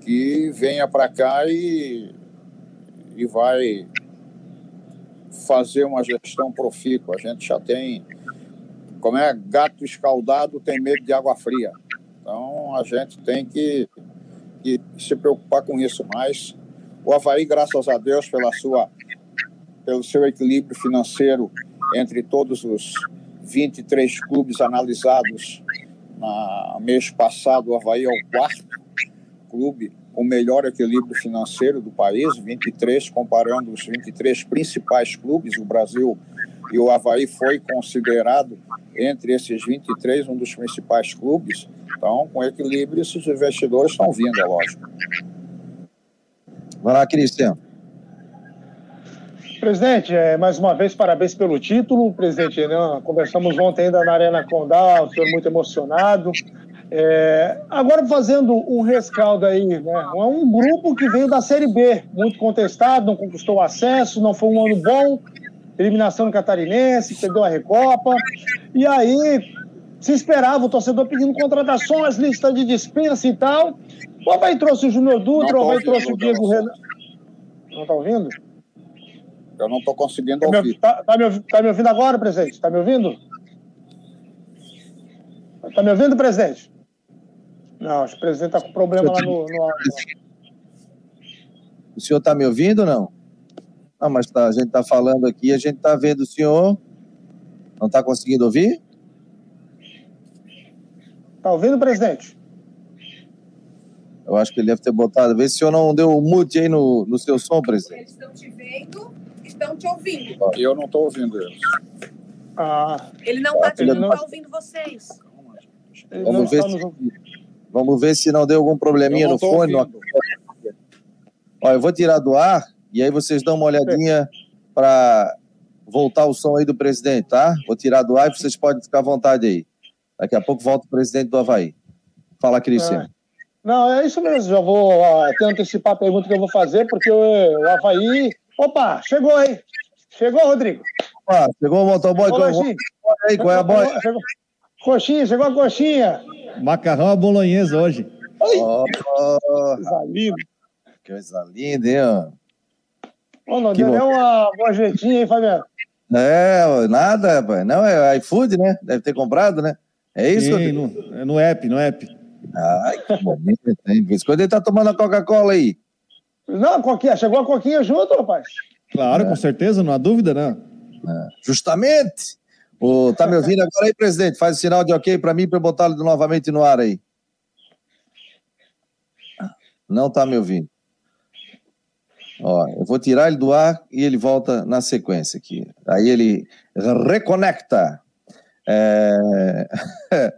que venha para cá e, e vai fazer uma gestão profícua. A gente já tem, como é, gato escaldado tem medo de água fria. Então a gente tem que, que se preocupar com isso. Mas o Havaí, graças a Deus, pela sua, pelo seu equilíbrio financeiro entre todos os 23 clubes analisados no mês passado, o Havaí é o quarto clube o melhor equilíbrio financeiro do país, 23, comparando os 23 principais clubes. O Brasil e o Havaí foi considerado entre esses 23 um dos principais clubes. Então, com equilíbrio, esses investidores estão vindo, é lógico. Vai lá, Cristiano. Presidente, é, mais uma vez, parabéns pelo título. Presidente, né, conversamos ontem ainda na Arena Condá, o senhor muito emocionado. É, agora, fazendo um rescaldo aí, né, é um grupo que veio da Série B, muito contestado, não conquistou acesso, não foi um ano bom, eliminação no Catarinense, perdeu a Recopa, e aí se esperava o torcedor pedindo contratações, lista de dispensa e tal. O Havaí trouxe o Júnior Dutra, o Havaí trouxe o Diego Renan. Não está ouvindo? Eu não estou conseguindo tá ouvir. Está tá me, tá me ouvindo agora, presidente? Está me ouvindo? Está me ouvindo, presidente? Não, acho que o presidente está com problema lá no, no O senhor está me ouvindo ou não? Não, mas tá, a gente está falando aqui, a gente está vendo o senhor. Não está conseguindo ouvir? Está ouvindo, presidente? Eu acho que ele deve ter botado. Vê se o senhor não deu o mute aí no, no seu som, presidente. Eles estão te vendo, estão te ouvindo. Eu não estou ouvindo eles. Ah, Ele não está Ele não- tá ouvindo vocês. ele Vamos não ver está se- nos ouvindo. Vamos ver se não deu algum probleminha Eu no fone. no-. Ó, eu vou tirar do ar e aí vocês dão uma olhadinha para voltar o som aí do presidente, tá? Vou tirar do ar e vocês podem ficar à vontade aí. Daqui a pouco volta o presidente do Havaí. Fala, Cristiano. Não, é isso mesmo. Já vou até antecipar a pergunta que eu vou fazer, porque o, o Havaí. Opa, chegou aí. Chegou, Rodrigo. Ah, chegou o motoboy. Ô, Qual, Lojinha. aí, qual é a boy? Chegou. Coxinha, chegou a coxinha. Macarrão à bolonhesa hoje. Oh, Coisa linda. que coisa linda, hein? ó. Ô, não Que deu nem uma gorjetinha, hein, Fabiano? É, nada, rapaz. Não, é iFood, né? Deve ter comprado, né? É isso? Sim, no, é no app, no app. Ai, que bonito, hein? De vez quando ele tá tomando a Coca-Cola aí. Não, a coquinha. Chegou a coquinha junto, rapaz. Claro, É. com certeza, não há dúvida, né? Justamente. Ô, tá me ouvindo agora aí, presidente? Faz o sinal de ok para mim para eu botá-lo novamente no ar aí. Não tá me ouvindo. Ó, eu vou tirar ele do ar e ele volta na sequência aqui. Aí ele reconecta. É... *laughs*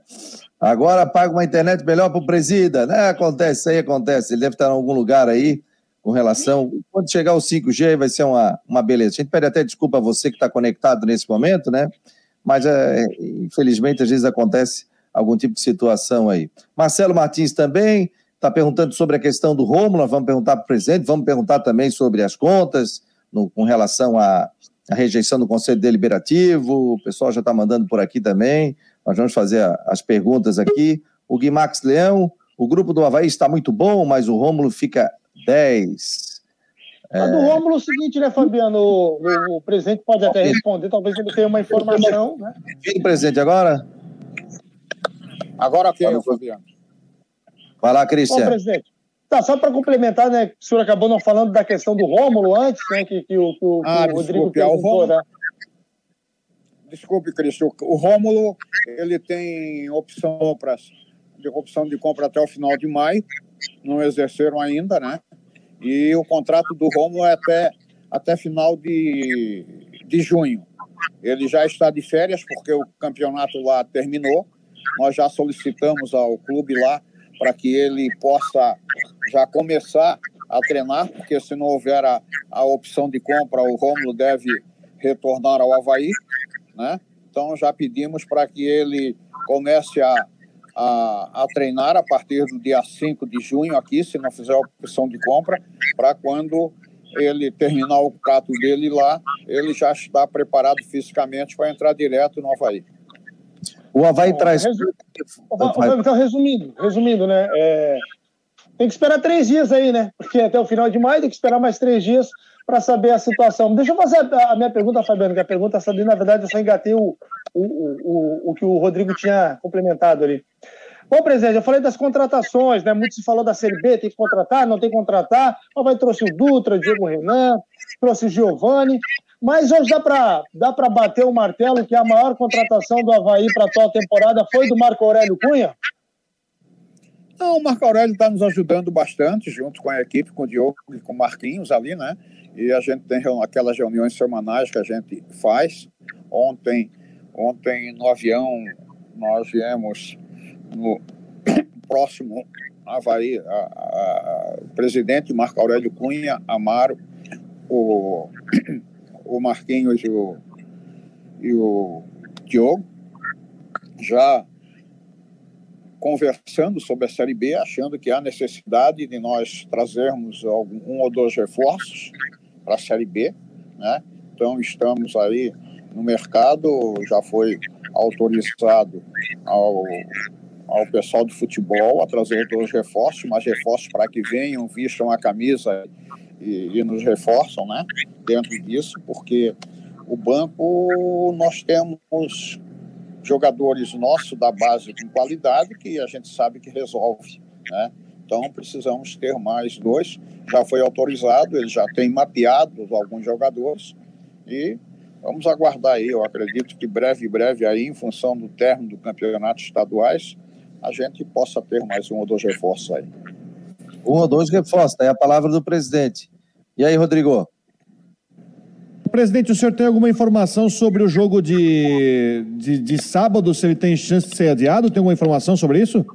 Agora paga uma internet melhor para o presida. Né? Acontece, isso aí acontece. Ele deve estar em algum lugar aí com relação. Quando chegar o 5G, vai ser uma, uma beleza. A gente pede até desculpa a você que está conectado nesse momento, né? Mas é, infelizmente às vezes acontece algum tipo de situação aí. Marcelo Martins também está perguntando sobre a questão do Rômulo. Vamos perguntar para o presidente, vamos perguntar também sobre as contas no, com relação à, à rejeição do Conselho Deliberativo. O pessoal já está mandando por aqui também. Nós vamos fazer a, as perguntas aqui. O Guimax Leão, o grupo do Havaí está muito bom, mas o Rômulo fica 10. A do Rômulo é o seguinte, né, Fabiano? O, o- o presidente pode até responder, talvez ele tenha uma informação, né? Vindo presente agora? Agora quem, Fabiano? Vai lá, Bom, Cristiano. presidente. Tá, só para complementar, né? O senhor acabou não falando da questão do Rômulo antes, né? Que, que o, que o- que Ah, o Rodrigo desculpe, é o perguntou, Rômulo. né? Desculpe, Cristo. O Rômulo ele tem opção para de opção de compra até o final de maio. Não exerceram ainda, né? E o contrato do Rômulo é até até final de, de junho. Ele já está de férias porque o campeonato lá terminou. Nós já solicitamos ao clube lá para que ele possa já começar a treinar, porque se não houver a, a opção de compra, o Rômulo deve retornar ao Havaí né? Então já pedimos para que ele comece a, a, a treinar a partir do dia 5 de junho aqui, se não fizer a opção de compra, para quando ele terminar o prato dele lá, ele já está preparado fisicamente para entrar direto no Havaí. O Havaí Bom, traz. resu- Então, resumindo, resumindo, né? é, Tem que esperar três dias aí, né? Porque até o final de maio tem que esperar mais três dias para saber a situação. Deixa eu fazer a, minha pergunta, Fabiano, que a pergunta ali, na verdade, eu só engatei o, o, o, o, que o Rodrigo tinha complementado ali. Bom, presidente, eu falei das contratações, né? Muito se falou da Série B, tem que contratar, não tem que contratar. O Havaí trouxe o Dutra, Diego Renan, trouxe o Giovani. Mas hoje dá para dá bater o martelo que a maior contratação do Havaí para a atual temporada foi do Marco Aurélio Cunha? Não, o Marco Aurélio está nos ajudando bastante, junto com a equipe, com o Diogo e com o Marquinhos ali, né? E a gente tem aquelas reuniões semanais que a gente faz. Ontem, ontem no avião, nós viemos no *coughs* próximo Havaí, a, a, o presidente Marco Aurélio Cunha, Amaro, o, *coughs* o Marquinhos e o, e o Diogo, já conversando sobre a Série B, achando que há necessidade de nós trazermos algum, um ou dois reforços para a Série B, né? Então estamos aí no mercado, já foi autorizado ao, ao pessoal do futebol a trazer dois reforços, mas reforços para que venham, vistam a camisa e, e nos reforçam, né? Dentro disso, porque o banco nós temos jogadores nossos da base com qualidade que a gente sabe que resolve, né? Então precisamos ter mais dois. Já foi autorizado, ele já tem mapeado alguns jogadores e vamos aguardar aí. Eu acredito que breve, breve aí, em função do término do campeonato estaduais, a gente possa ter mais um ou dois reforços aí. Um ou dois reforços, é a palavra do presidente. E aí, Rodrigo? Presidente, o senhor tem alguma informação sobre o jogo de, de, de, sábado, se ele tem chance de ser adiado? Tem alguma informação sobre isso?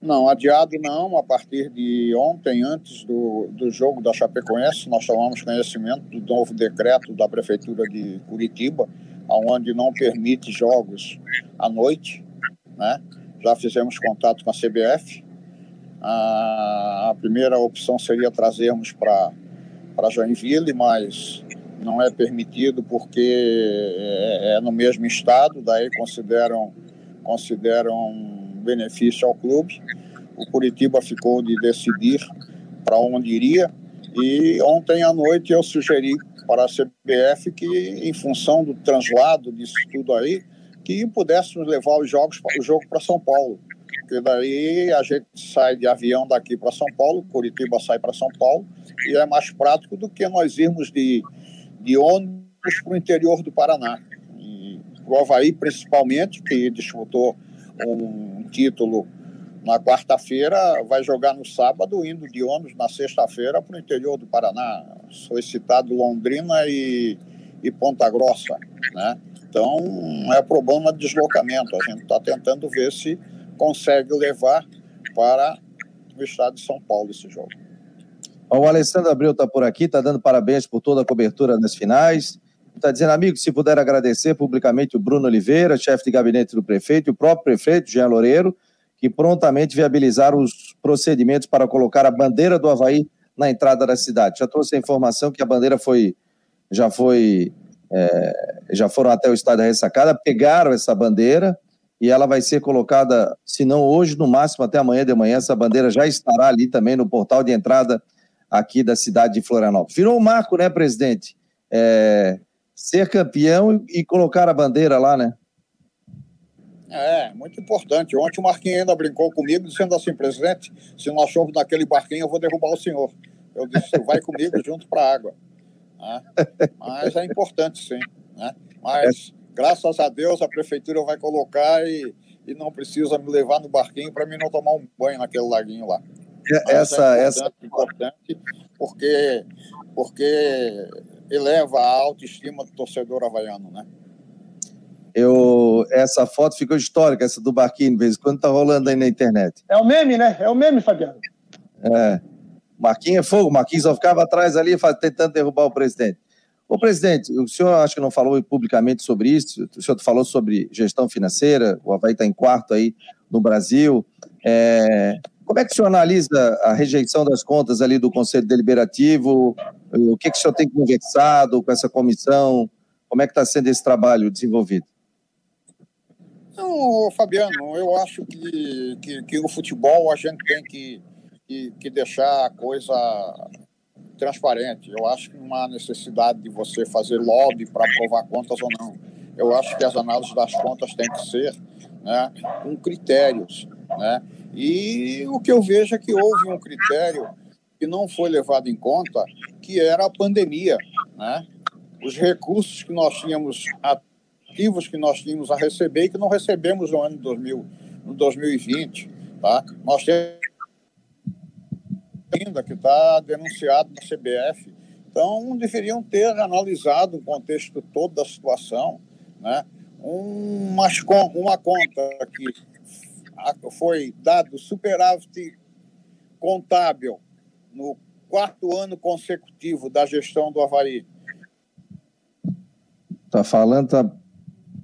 Não, adiado não. A partir de ontem, antes do, do jogo da Chapecoense, nós tomamos conhecimento do novo decreto da Prefeitura de Curitiba, onde não permite jogos à noite. Né? Já fizemos contato com a CBF. A, a primeira opção seria trazermos para Joinville, mas não é permitido porque é, é no mesmo estado, daí consideram, consideram um benefício ao clube. O Curitiba ficou de decidir para onde iria e ontem à noite eu sugeri para a CBF que, em função do translado disso tudo aí, que pudéssemos levar os jogos, o jogo para São Paulo. Porque daí a gente sai de avião daqui para São Paulo, Curitiba sai para São Paulo, e é mais prático do que nós irmos de de ônibus para o interior do Paraná. E o Havaí, principalmente, que disputou um título na quarta-feira, vai jogar no sábado, indo de ônibus na sexta-feira para o interior do Paraná. Foi citado Londrina e, e Ponta Grossa, né? Então, é problema de deslocamento. A gente está tentando ver se consegue levar para o estado de São Paulo esse jogo. O Alessandro Abreu está por aqui, está dando parabéns por toda a cobertura nas finais. Está dizendo, amigo, se puder agradecer publicamente o Bruno Oliveira, chefe de gabinete do prefeito, e o próprio prefeito, Jean Loureiro, que prontamente viabilizaram os procedimentos para colocar a bandeira do Havaí na entrada da cidade. Já trouxe a informação que a bandeira foi, já foi, é, já foram até o estádio da ressacada, pegaram essa bandeira e ela vai ser colocada, se não hoje, no máximo até amanhã de manhã, essa bandeira já estará ali também no portal de entrada aqui da cidade de Florianópolis. Virou um marco, né, presidente? É, ser campeão e, colocar a bandeira lá, né? É, muito importante. Ontem o Marquinhos ainda brincou comigo, dizendo assim, presidente, se nós formos naquele barquinho, eu vou derrubar o senhor. Eu disse, vai comigo junto para a água. Né? Mas é importante, sim. Né? Mas, graças a Deus, a prefeitura vai colocar e, e não precisa me levar no barquinho para mim não tomar um banho naquele laguinho lá essa, é essa importante porque porque eleva a autoestima do torcedor havaiano, né? Eu, essa foto ficou histórica, essa do barquinho, de vez em quando tá rolando aí na internet. É o meme, né? É o meme, Fabiano. É. Marquinhos é fogo, Marquinhos só ficava atrás ali tentando derrubar o presidente. Ô, presidente, o senhor acho que não falou publicamente sobre isso, o senhor falou sobre gestão financeira, o Havaí está em quarto aí no Brasil. É, como é que o senhor analisa a rejeição das contas ali do Conselho Deliberativo? O que, que o senhor tem conversado com essa comissão? Como é que está sendo esse trabalho desenvolvido? Não, Fabiano, eu acho que, que, que o futebol a gente tem que, que, que deixar a coisa transparente. Eu acho que não há necessidade de você fazer lobby para aprovar contas ou não. Eu acho que as análises das contas têm que ser né, com critérios. Né? E o que eu vejo é que houve um critério que não foi levado em conta, que era a pandemia, né? Os recursos que nós tínhamos ativos que nós tínhamos a receber e que não recebemos no ano 2000, no 2020, tá? Nós temos ainda, que está denunciado na CBF. Então, deveriam ter analisado o contexto todo da situação, né? uma, uma conta que foi dado superávit contábil no quarto ano consecutivo da gestão do Havaí. Está falando, está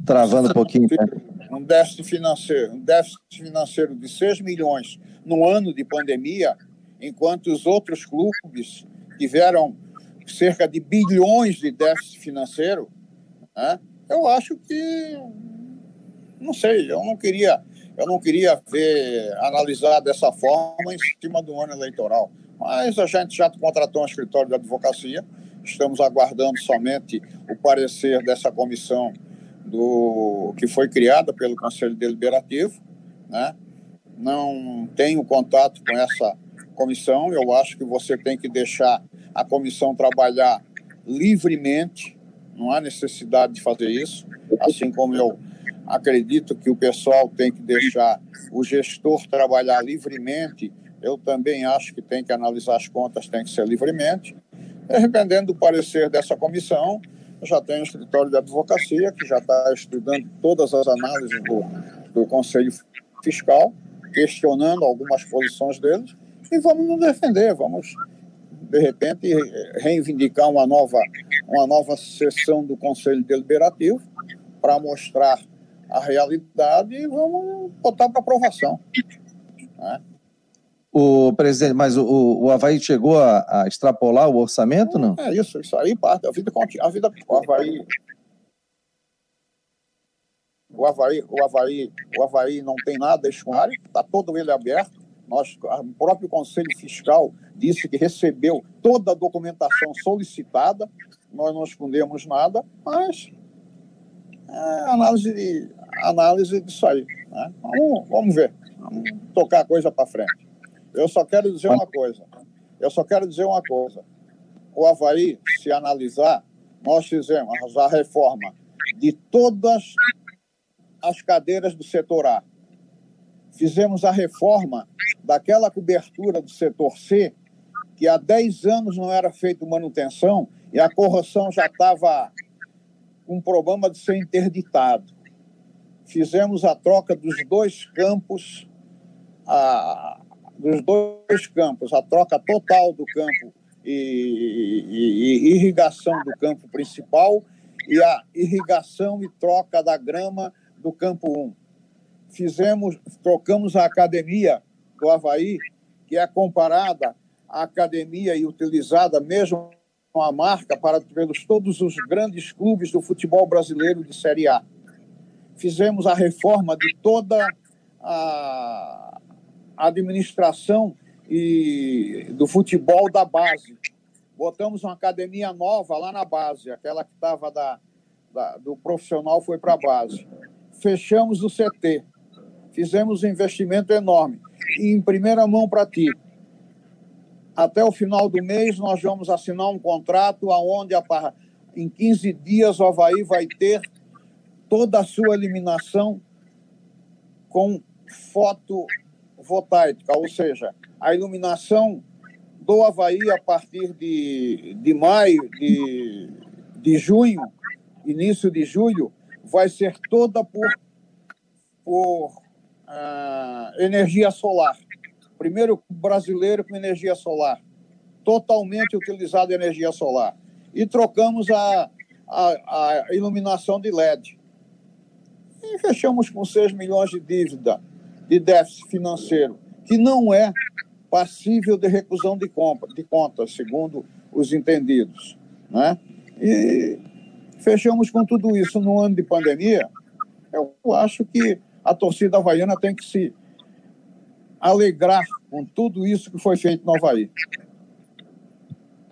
travando um pouquinho. Né? Um déficit financeiro, um déficit financeiro de 6 milhões no ano de pandemia, enquanto os outros clubes tiveram cerca de bilhões de déficit financeiro, né? eu acho que não sei, eu não queria eu não queria ver analisar dessa forma em cima do ano eleitoral. Mas a gente já contratou um escritório de advocacia, estamos aguardando somente o parecer dessa comissão do que foi criada pelo Conselho Deliberativo, né? Não tenho contato com essa comissão, eu acho que você tem que deixar a comissão trabalhar livremente, não há necessidade de fazer isso, assim como eu acredito que o pessoal tem que deixar o gestor trabalhar livremente. Eu também acho que tem que analisar as contas, tem que ser livremente. Dependendo do parecer dessa comissão, eu já tenho um escritório de advocacia que já está estudando todas as análises do, do Conselho Fiscal, questionando algumas posições deles, e vamos nos defender, vamos, de repente, reivindicar uma nova, uma nova sessão do Conselho Deliberativo para mostrar a realidade e vamos botar para aprovação. Né? O presidente, mas o, o Havaí chegou a, a extrapolar o orçamento, não? É isso, isso aí parte. A vida, a vida o Havaí. O Havaí, o Havaí, o Havaí não tem nada escolário, está todo ele aberto. Nós, o próprio Conselho Fiscal disse que recebeu toda a documentação solicitada, nós não escondemos nada, mas é análise de, análise disso aí. Né? Vamos, vamos ver, vamos tocar a coisa para frente. Eu só quero dizer uma coisa. Eu só quero dizer uma coisa. O Havaí, se analisar, nós fizemos a reforma de todas as cadeiras do setor A. Fizemos a reforma daquela cobertura do setor C, que há 10 anos não era feita manutenção e a correção já estava com problema de ser interditado fizemos a troca dos dois campos, a, dos dois campos, a troca total do campo e, e, e, irrigação do campo principal e a irrigação e troca da grama do campo 1. Fizemos, trocamos a academia do Havaí, que é comparada à academia e utilizada mesmo a marca para pelos todos os grandes clubes do futebol brasileiro de Série A fizemos a reforma de toda a administração e do futebol da base. Botamos uma academia nova lá na base, aquela que estava da, da, do profissional foi para a base. Fechamos o CT, fizemos um investimento enorme. E em primeira mão para ti, até o final do mês nós vamos assinar um contrato aonde em 15 dias o Havaí vai ter toda a sua eliminação com fotovoltaica, ou seja, a iluminação do Havaí a partir de, de maio, de, de junho, início de julho, vai ser toda por, por uh, energia solar. Primeiro brasileiro com energia solar, totalmente utilizado energia solar. E trocamos a, a, a iluminação de LED e fechamos com 6 milhões de dívida, de déficit financeiro, que não é passível de recusão de, compra, de contas, segundo os entendidos. Né? E fechamos com tudo isso no ano de pandemia. Eu acho que a torcida havaiana tem que se alegrar com tudo isso que foi feito no Havaí.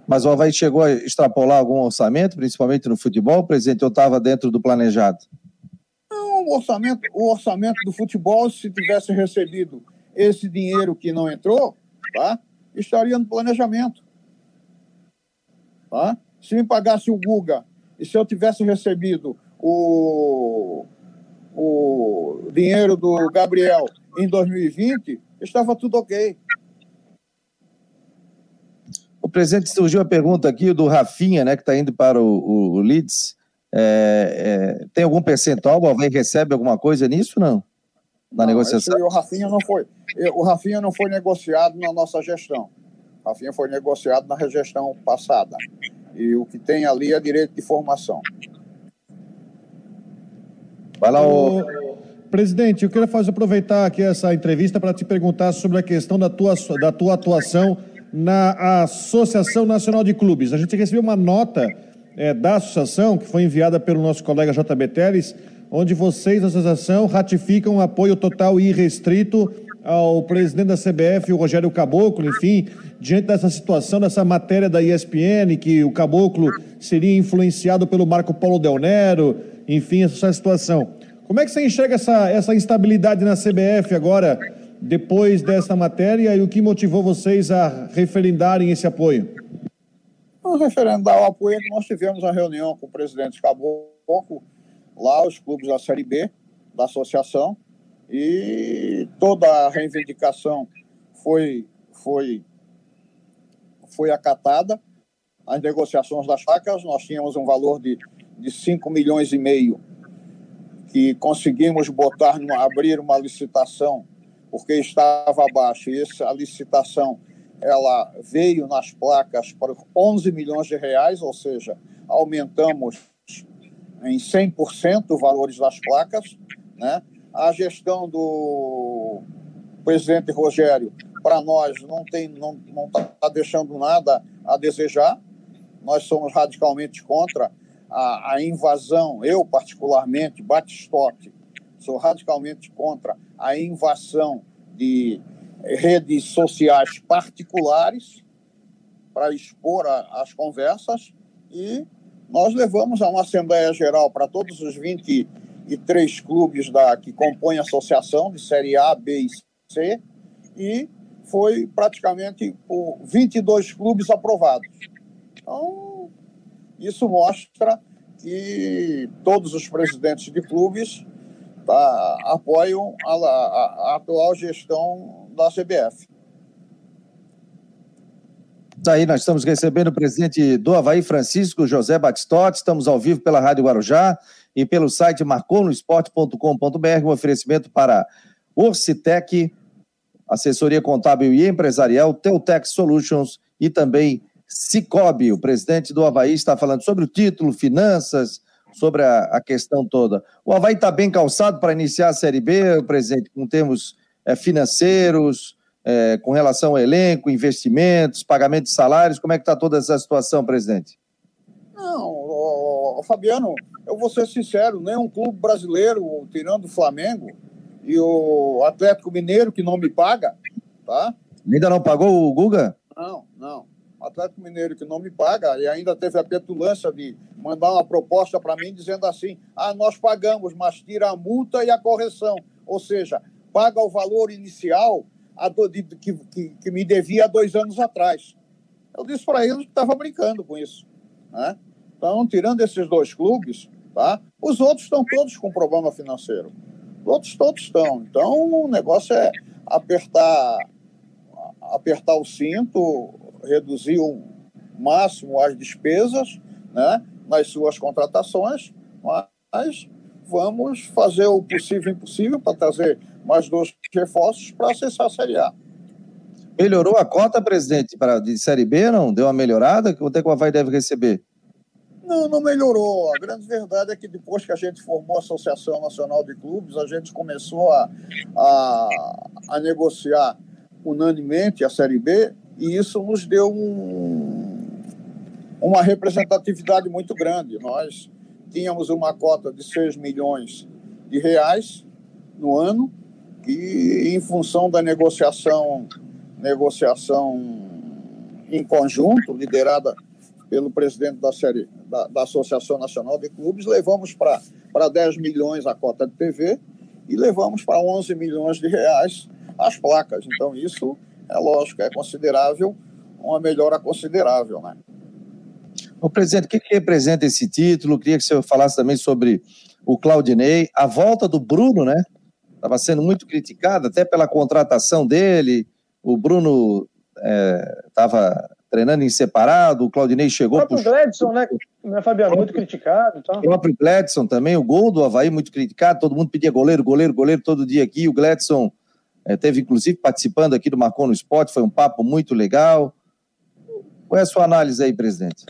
Mas o Havaí chegou a extrapolar algum orçamento, principalmente no futebol, presidente, eu estava dentro do planejado? o orçamento, o orçamento do futebol, se tivesse recebido esse dinheiro que não entrou, tá? estaria no planejamento. Tá? Se me pagasse o Guga e se eu tivesse recebido o, o dinheiro do Gabriel em 2020, estava tudo ok. presidente, surgiu a pergunta aqui do Rafinha, né, que está indo para o, o, o Leeds. É, é, tem algum percentual? O Havaí recebe alguma coisa nisso não? Na não, negociação? Esse, o Rafinha não foi. O Rafinha não foi negociado na nossa gestão. O Rafinha foi negociado na gestão passada. E o que tem ali é direito de formação. Vai lá, o... Presidente, eu queria fazer, aproveitar aqui essa entrevista para te perguntar sobre a questão da tua, da tua atuação na Associação Nacional de Clubes. A gente recebeu uma nota é, da associação, que foi enviada pelo nosso colega JB Teles, onde vocês, da associação, ratificam o apoio total e irrestrito ao presidente da CBF, o Rogério Caboclo, enfim, diante dessa situação, dessa matéria da ESPN, que o Caboclo seria influenciado pelo Marco Paulo Del Nero, enfim, essa situação. Como é que você enxerga essa, essa instabilidade na CBF agora, depois dessa matéria, e o que motivou vocês a referendarem esse apoio? O referendar o apoio nós tivemos uma reunião com o presidente Caboclo, lá os clubes da Série B, da associação, e toda a reivindicação foi, foi, foi acatada. As negociações das facas, nós tínhamos um valor de, de 5 milhões e meio que conseguimos botar, numa, abrir uma licitação, porque estava abaixo, e essa licitação ela veio nas placas por 11 milhões de reais, ou seja, aumentamos em 100% os valores das placas, né? A gestão do presidente Rogério, para nós, não tem, não não está deixando nada a desejar. Nós somos radicalmente contra a, a invasão. Eu particularmente, Batistoque, sou radicalmente contra a invasão de redes sociais particulares para expor a, as conversas e nós levamos a uma Assembleia Geral para todos os 23 clubes da, que compõem a associação de Série A, B e C e foi praticamente por 22 clubes aprovados. Então, isso mostra que todos os presidentes de clubes tá, apoiam a, a, a atual gestão da CBF. Aí nós estamos recebendo o presidente do Havaí, Francisco José Batistotti. Estamos ao vivo pela Rádio Guarujá e pelo site marconosport.com.br, um oferecimento para Orcitec, assessoria contábil e empresarial, Teutec Solutions e também Cicobi. O presidente do Havaí está falando sobre o título, finanças, sobre a, a questão toda. O Havaí está bem calçado para iniciar a Série B, presidente, com termos é, financeiros, é, com relação ao elenco, investimentos, pagamento de salários? Como é que está toda essa situação, presidente? Não, ô, ô, Fabiano, eu vou ser sincero, nenhum clube brasileiro, tirando o Flamengo e o Atlético Mineiro, que não me paga, tá? Ainda não pagou o Guga? Não, não. O Atlético Mineiro que não me paga e ainda teve a petulância de mandar uma proposta para mim dizendo assim: ah, nós pagamos, mas tira a multa e a correção. Ou seja, paga o valor inicial do, de, que, que, que, me devia há dois anos atrás. Eu disse para eles que estava brincando com isso. Né? Então, tirando esses dois clubes, tá? os outros estão todos com problema financeiro. Outros todos estão. Então, o negócio é apertar, apertar o cinto, reduzir o máximo as despesas né, nas suas contratações, mas vamos fazer o possível e impossível para trazer mais dois reforços para acessar a Série A. Melhorou a cota, presidente, para de Série B, não? Deu uma melhorada? Quanto é que o Havaí deve receber? Não, não melhorou. A grande verdade é que depois que a gente formou a Associação Nacional de Clubes, a gente começou a, a, a negociar unanimemente a Série B e isso nos deu um, uma representatividade muito grande. Nós tínhamos uma cota de 6 milhões de reais no ano e em função da negociação negociação em conjunto liderada pelo presidente da série da, da Associação Nacional de Clubes levamos para 10 milhões a cota de TV e levamos para 11 milhões de reais as placas então isso é lógico é considerável uma melhora considerável né o presidente, o que, que representa esse título? Queria que o senhor falasse também sobre o Claudinei, a volta do Bruno, né? Estava sendo muito criticado, até pela contratação dele. O Bruno estava é, treinando em separado, o Claudinei chegou... O próprio Gledson, né, né, Fabiano, muito criticado. Tá? O próprio Gledson também, o gol do Havaí muito criticado, todo mundo pedia goleiro, goleiro, goleiro todo dia aqui, o Gledson é, teve inclusive participando aqui do Marcon no Esporte, foi um papo muito legal. Qual é a sua análise aí, presidente?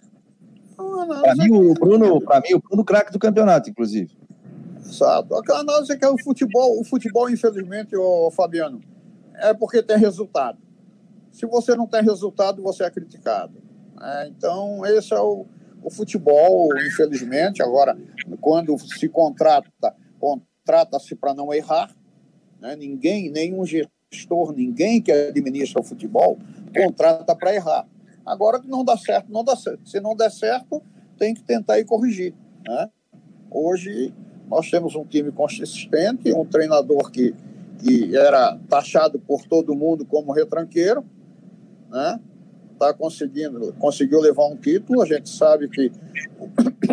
Para mim, o Bruno, para mim, o Bruno craque do campeonato, inclusive. Exato. A análise é que é o futebol, o futebol, infelizmente, o Fabiano, é porque tem resultado. Se você não tem resultado, você é criticado. É, então, esse é o, o futebol, infelizmente. Agora, quando se contrata, contrata-se para não errar. Né? Ninguém, nenhum gestor, ninguém que administra o futebol contrata para errar. Agora que não dá certo, não dá certo. Se não der certo, tem que tentar e corrigir. Né? Hoje nós temos um time consistente, um treinador que, que era taxado por todo mundo como retranqueiro, né? Tá conseguindo, conseguiu levar um título. A gente sabe que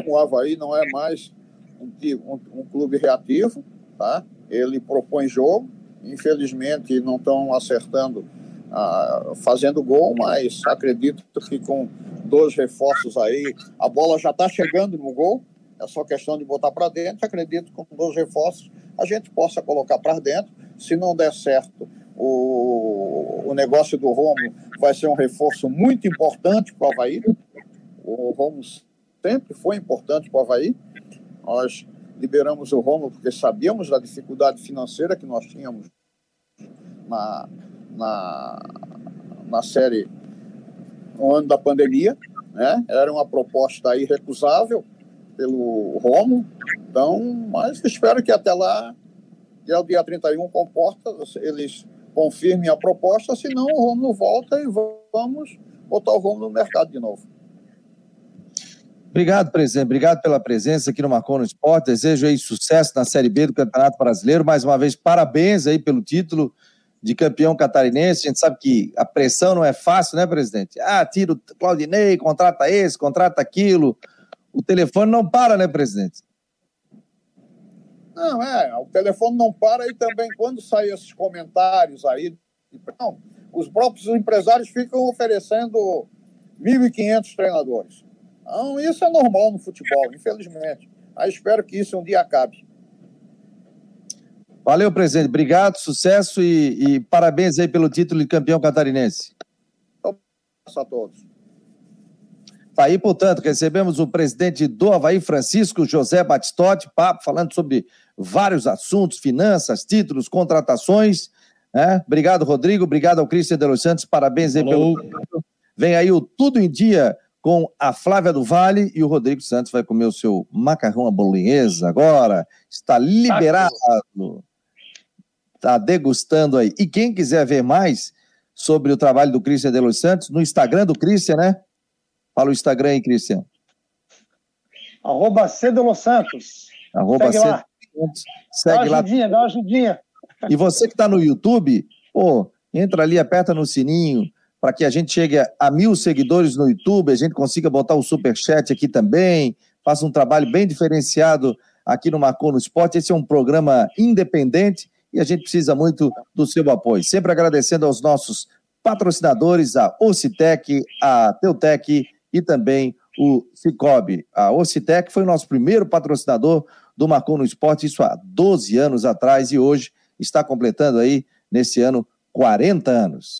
o *coughs* Havaí não é mais um, um, um clube reativo, tá? Ele propõe jogo. Infelizmente não estão acertando, ah, fazendo gol, mas acredito que com dois reforços aí, a bola já está chegando no gol. É só questão de botar para dentro. Acredito que com dois reforços a gente possa colocar para dentro. Se não der certo, o, o negócio do Romo vai ser um reforço muito importante para o Havaí. O Romo sempre foi importante para o Havaí. Nós liberamos o Romo porque sabíamos da dificuldade financeira que nós tínhamos na, na, na série no ano da pandemia. Né? Era uma proposta irrecusável pelo Romo. Então, mas espero que até lá, dia, dia 31, comporta, eles confirmem a proposta, senão o Romulo volta e vamos botar o Romulo no mercado de novo. Obrigado, presidente. Obrigado pela presença aqui no Marcon Esporte. Desejo aí sucesso na Série B do Campeonato Brasileiro. Mais uma vez, parabéns aí pelo título de campeão catarinense. A gente sabe que a pressão não é fácil, né, presidente? Ah, tira o Claudinei, contrata esse, contrata aquilo. O telefone não para, né, presidente? Não, é, o telefone não para e também quando saem esses comentários aí, não, os próprios empresários ficam oferecendo 1.500 treinadores. Então, isso é normal no futebol, infelizmente. Aí espero que isso um dia acabe. Valeu, presidente. Obrigado, sucesso e, e parabéns aí pelo título de campeão catarinense. Um abraço a todos. Tá aí, portanto, recebemos o presidente do Havaí, Francisco José Batistotti, papo falando sobre vários assuntos, finanças, títulos, contratações. Né? Obrigado, Rodrigo. Obrigado ao Cristian de Los Santos. Parabéns aí Falou. pelo. Vem aí o Tudo em Dia com a Flávia do Vale e o Rodrigo Santos vai comer o seu macarrão à bolonhesa agora. Está liberado. Está degustando aí. E quem quiser ver mais sobre o trabalho do Cristian de Los Santos, no Instagram do Cristian, né? Fala o Instagram aí, Cristian. Arroba C de Los Santos. Arroba Segue C lá. Segue dá uma ajudinha, lá. dá uma ajudinha. E você que está no YouTube, pô, entra ali, aperta no sininho, para que a gente chegue a, mil seguidores no YouTube, a gente consiga botar o superchat aqui também, faça um trabalho bem diferenciado aqui no Marcou no Esporte. Esse é um programa independente e a gente precisa muito do seu apoio. Sempre agradecendo aos nossos patrocinadores, a Ocitec, a Teutec e também o Cicobi. A Ocitec foi o nosso primeiro patrocinador do Marcou no Esporte, isso há 12 anos atrás, e hoje está completando aí, nesse ano, 40 anos.